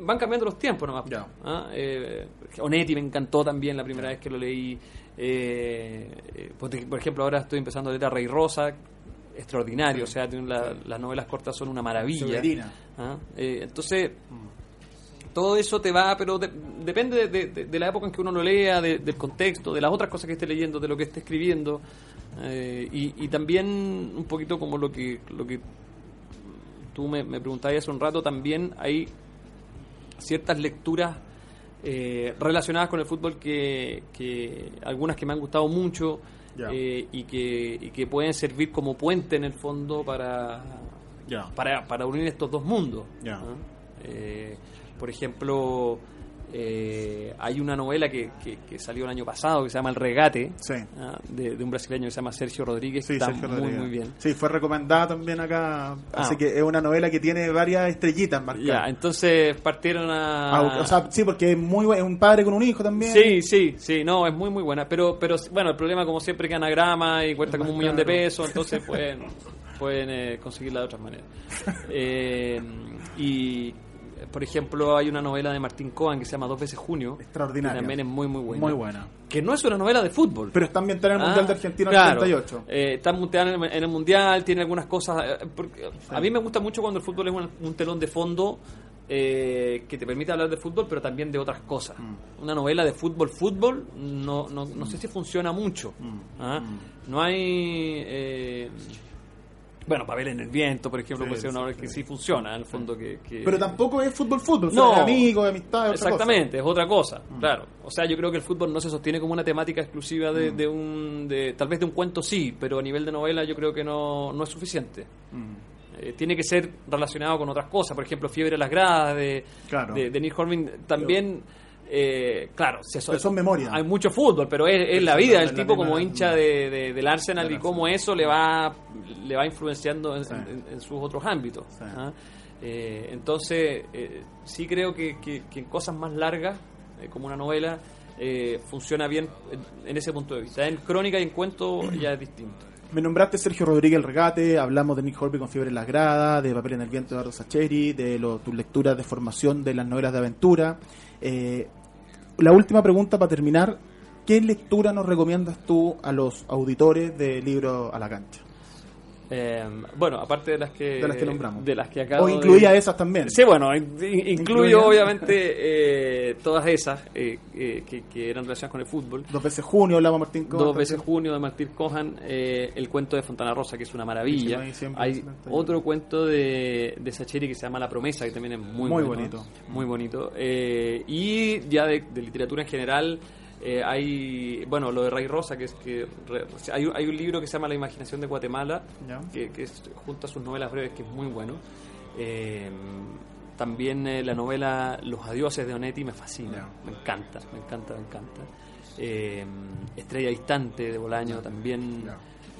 van cambiando los tiempos nomás. Ya. ¿ah? Eh, Onetti me encantó también la primera vez que lo leí. Eh, eh, por por ejemplo, ahora estoy empezando a leer a Rey Rosa, extraordinario, o sea, las novelas cortas son una maravilla. ¿ah? Eh, entonces, todo eso te va, pero de- depende de, de- de la época en que uno lo lea, de- del contexto, de las otras cosas que esté leyendo, de lo que esté escribiendo, eh, y, y también un poquito como lo que lo que tú me, me preguntabas hace un rato, también hay ciertas lecturas eh, relacionadas con el fútbol que, que algunas que me han gustado mucho eh, y, que, y que pueden servir como puente en el fondo para, para, para unir estos dos mundos. Eh, por ejemplo, eh, hay una novela que, que, que salió el año pasado que se llama El Regate, Sí. ¿ah? de, de un brasileño que se llama Sergio Rodríguez, Sí, que está Sergio muy, Rodríguez. muy bien. Sí, fue recomendada también acá. Así Ah. que es una novela que tiene varias estrellitas Ya, marcadas. entonces partieron a... Ah, o sea, sí, porque es muy es un padre con un hijo también. Sí, sí, sí, no, es muy, muy buena. Pero, pero bueno, el problema, como siempre, que anagrama y cuesta Es como un millón de pesos, entonces pueden, pueden eh, conseguirla de otras maneras. Eh, y, por ejemplo, hay una novela de Martín Cohen que se llama Dos veces Junio. Extraordinaria. Que también es muy, muy buena. Muy buena. Que no es una novela de fútbol. Pero está ambientada en el Mundial Ah, de Argentina en claro. el 78. Eh, está ambientada en el, en el mundial, tiene algunas cosas. eh, porque A mí me gusta mucho cuando el fútbol es un, un telón de fondo eh, que te permite hablar de fútbol, pero también de otras cosas. Mm. Una novela de fútbol, fútbol, no, no, no sé si funciona mucho. Mm. ¿ah? No hay. Bueno, Papel en el viento, por ejemplo, Sí, puede ser una obra que sí. funciona, en el fondo. que, que- Pero tampoco es fútbol fútbol, o sea, No. de amigos, de amistad, es otra Exactamente, es otra cosa, Mm. claro. O sea, yo creo que el fútbol no se sostiene como una temática exclusiva Mm. de, de un, de, tal vez de un cuento sí, pero a nivel de novela yo creo que no, no es suficiente. Mm. Eh, tiene que ser relacionado con otras cosas, por ejemplo, Fiebre a las gradas de, Claro. de, de Neil Horman también. Eh, claro, son memorias. Hay mucho fútbol, pero es, es la vida del tipo como hincha de, de- del Arsenal y cómo eso le va le va influenciando en, Sí. en- en sus otros ámbitos. Sí. ¿ah? Eh, entonces, eh, sí creo que, que- que en cosas más largas, eh, como una novela, eh, funciona bien en, en ese punto de vista. En crónica y en cuento ya es distinto. Me nombraste Sergio Rodríguez El Regate, hablamos de Nick Horby con Fiebre en las Gradas, de Papel en el Viento de Eduardo Sacheri, de lo- tus lecturas de formación de las novelas de aventura. Eh, la última pregunta para terminar, ¿qué lectura nos recomiendas tú a los auditores de Libro a la Cancha? Eh, bueno, aparte de las que De las que nombramos. de las que acabo O de- incluía esas también. Sí, bueno, in- in- incluyo Incluía. obviamente eh, todas esas eh, eh, que, que eran relacionadas con el fútbol. Dos veces junio hablaba Martín Cohen. Dos veces junio de Martín Cohan, eh, el cuento de Fontana Rosa, que es una maravilla. Sí, siempre, Hay otro cuento de, de Sacheri que se llama La Promesa, que también es muy, Muy bueno, bonito. Muy bonito. Eh, y ya de, de literatura en general, eh, hay, bueno, lo de Ray Rosa, que es que re- hay, hay un libro que se llama La Imaginación de Guatemala, que, que es, junta sus novelas breves, que es muy bueno. Eh, también eh, la novela Los Adioses de Onetti me fascina, me encanta, me encanta, me encanta. Eh, Estrella Distante de Bolaño también.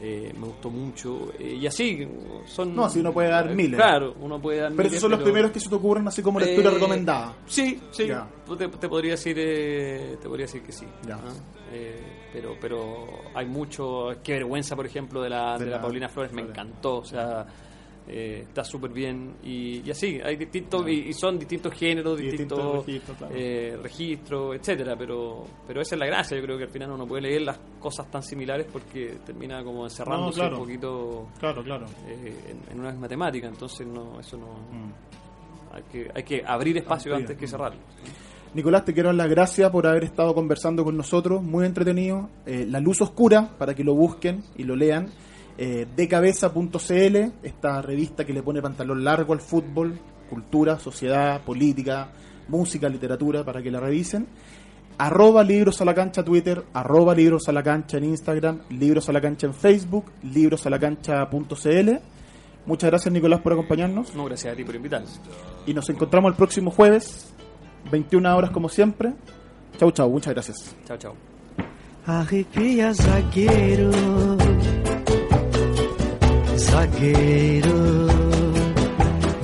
Eh, me gustó mucho. Eh, y así, son... No, así uno puede dar eh, miles. Claro, uno puede dar Pero miles, esos son los pero- primeros que se te ocurren así como lectura eh, recomendada. Sí, sí. Ya. Te, te podría decir, eh, te podría decir que sí. Pero, pero hay mucho. Qué vergüenza, por ejemplo, de la, De de la la- Paulina Flores, me encantó. O sea, eh, está súper bien. Y, y así, hay distintos. Y, y son distintos géneros, Y distintos, distintos registros, claro. eh, etcétera. Pero, pero esa es la gracia. Yo creo que al final uno puede leer las cosas tan similares porque termina como encerrándose No, claro. un poquito Claro, claro. eh, en, en una misma temática. Entonces, no, eso no. Mm. Hay que, hay que abrir espacio antes que cerrarlo. Nicolás, te quiero dar las gracias por haber estado conversando con nosotros, muy entretenido. Eh, la Luz Oscura, para que lo busquen y lo lean. Eh, decabeza.cl, esta revista que le pone pantalón largo al fútbol, cultura, sociedad, política, música, literatura, para que la revisen. Arroba Libros a la Cancha Twitter, arroba Libros a la Cancha en Instagram, Libros a la Cancha en Facebook, librosalacancha.cl. Muchas gracias Nicolás por acompañarnos No, gracias a ti por invitarme. y nos encontramos el próximo jueves, 21 horas como siempre. Chau, chau, muchas gracias. Chao, chao. Arrepia zagueiro, zagueiro,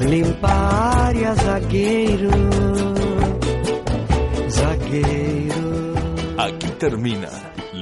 limpa a área, zagueiro, zagueiro. Aquí termina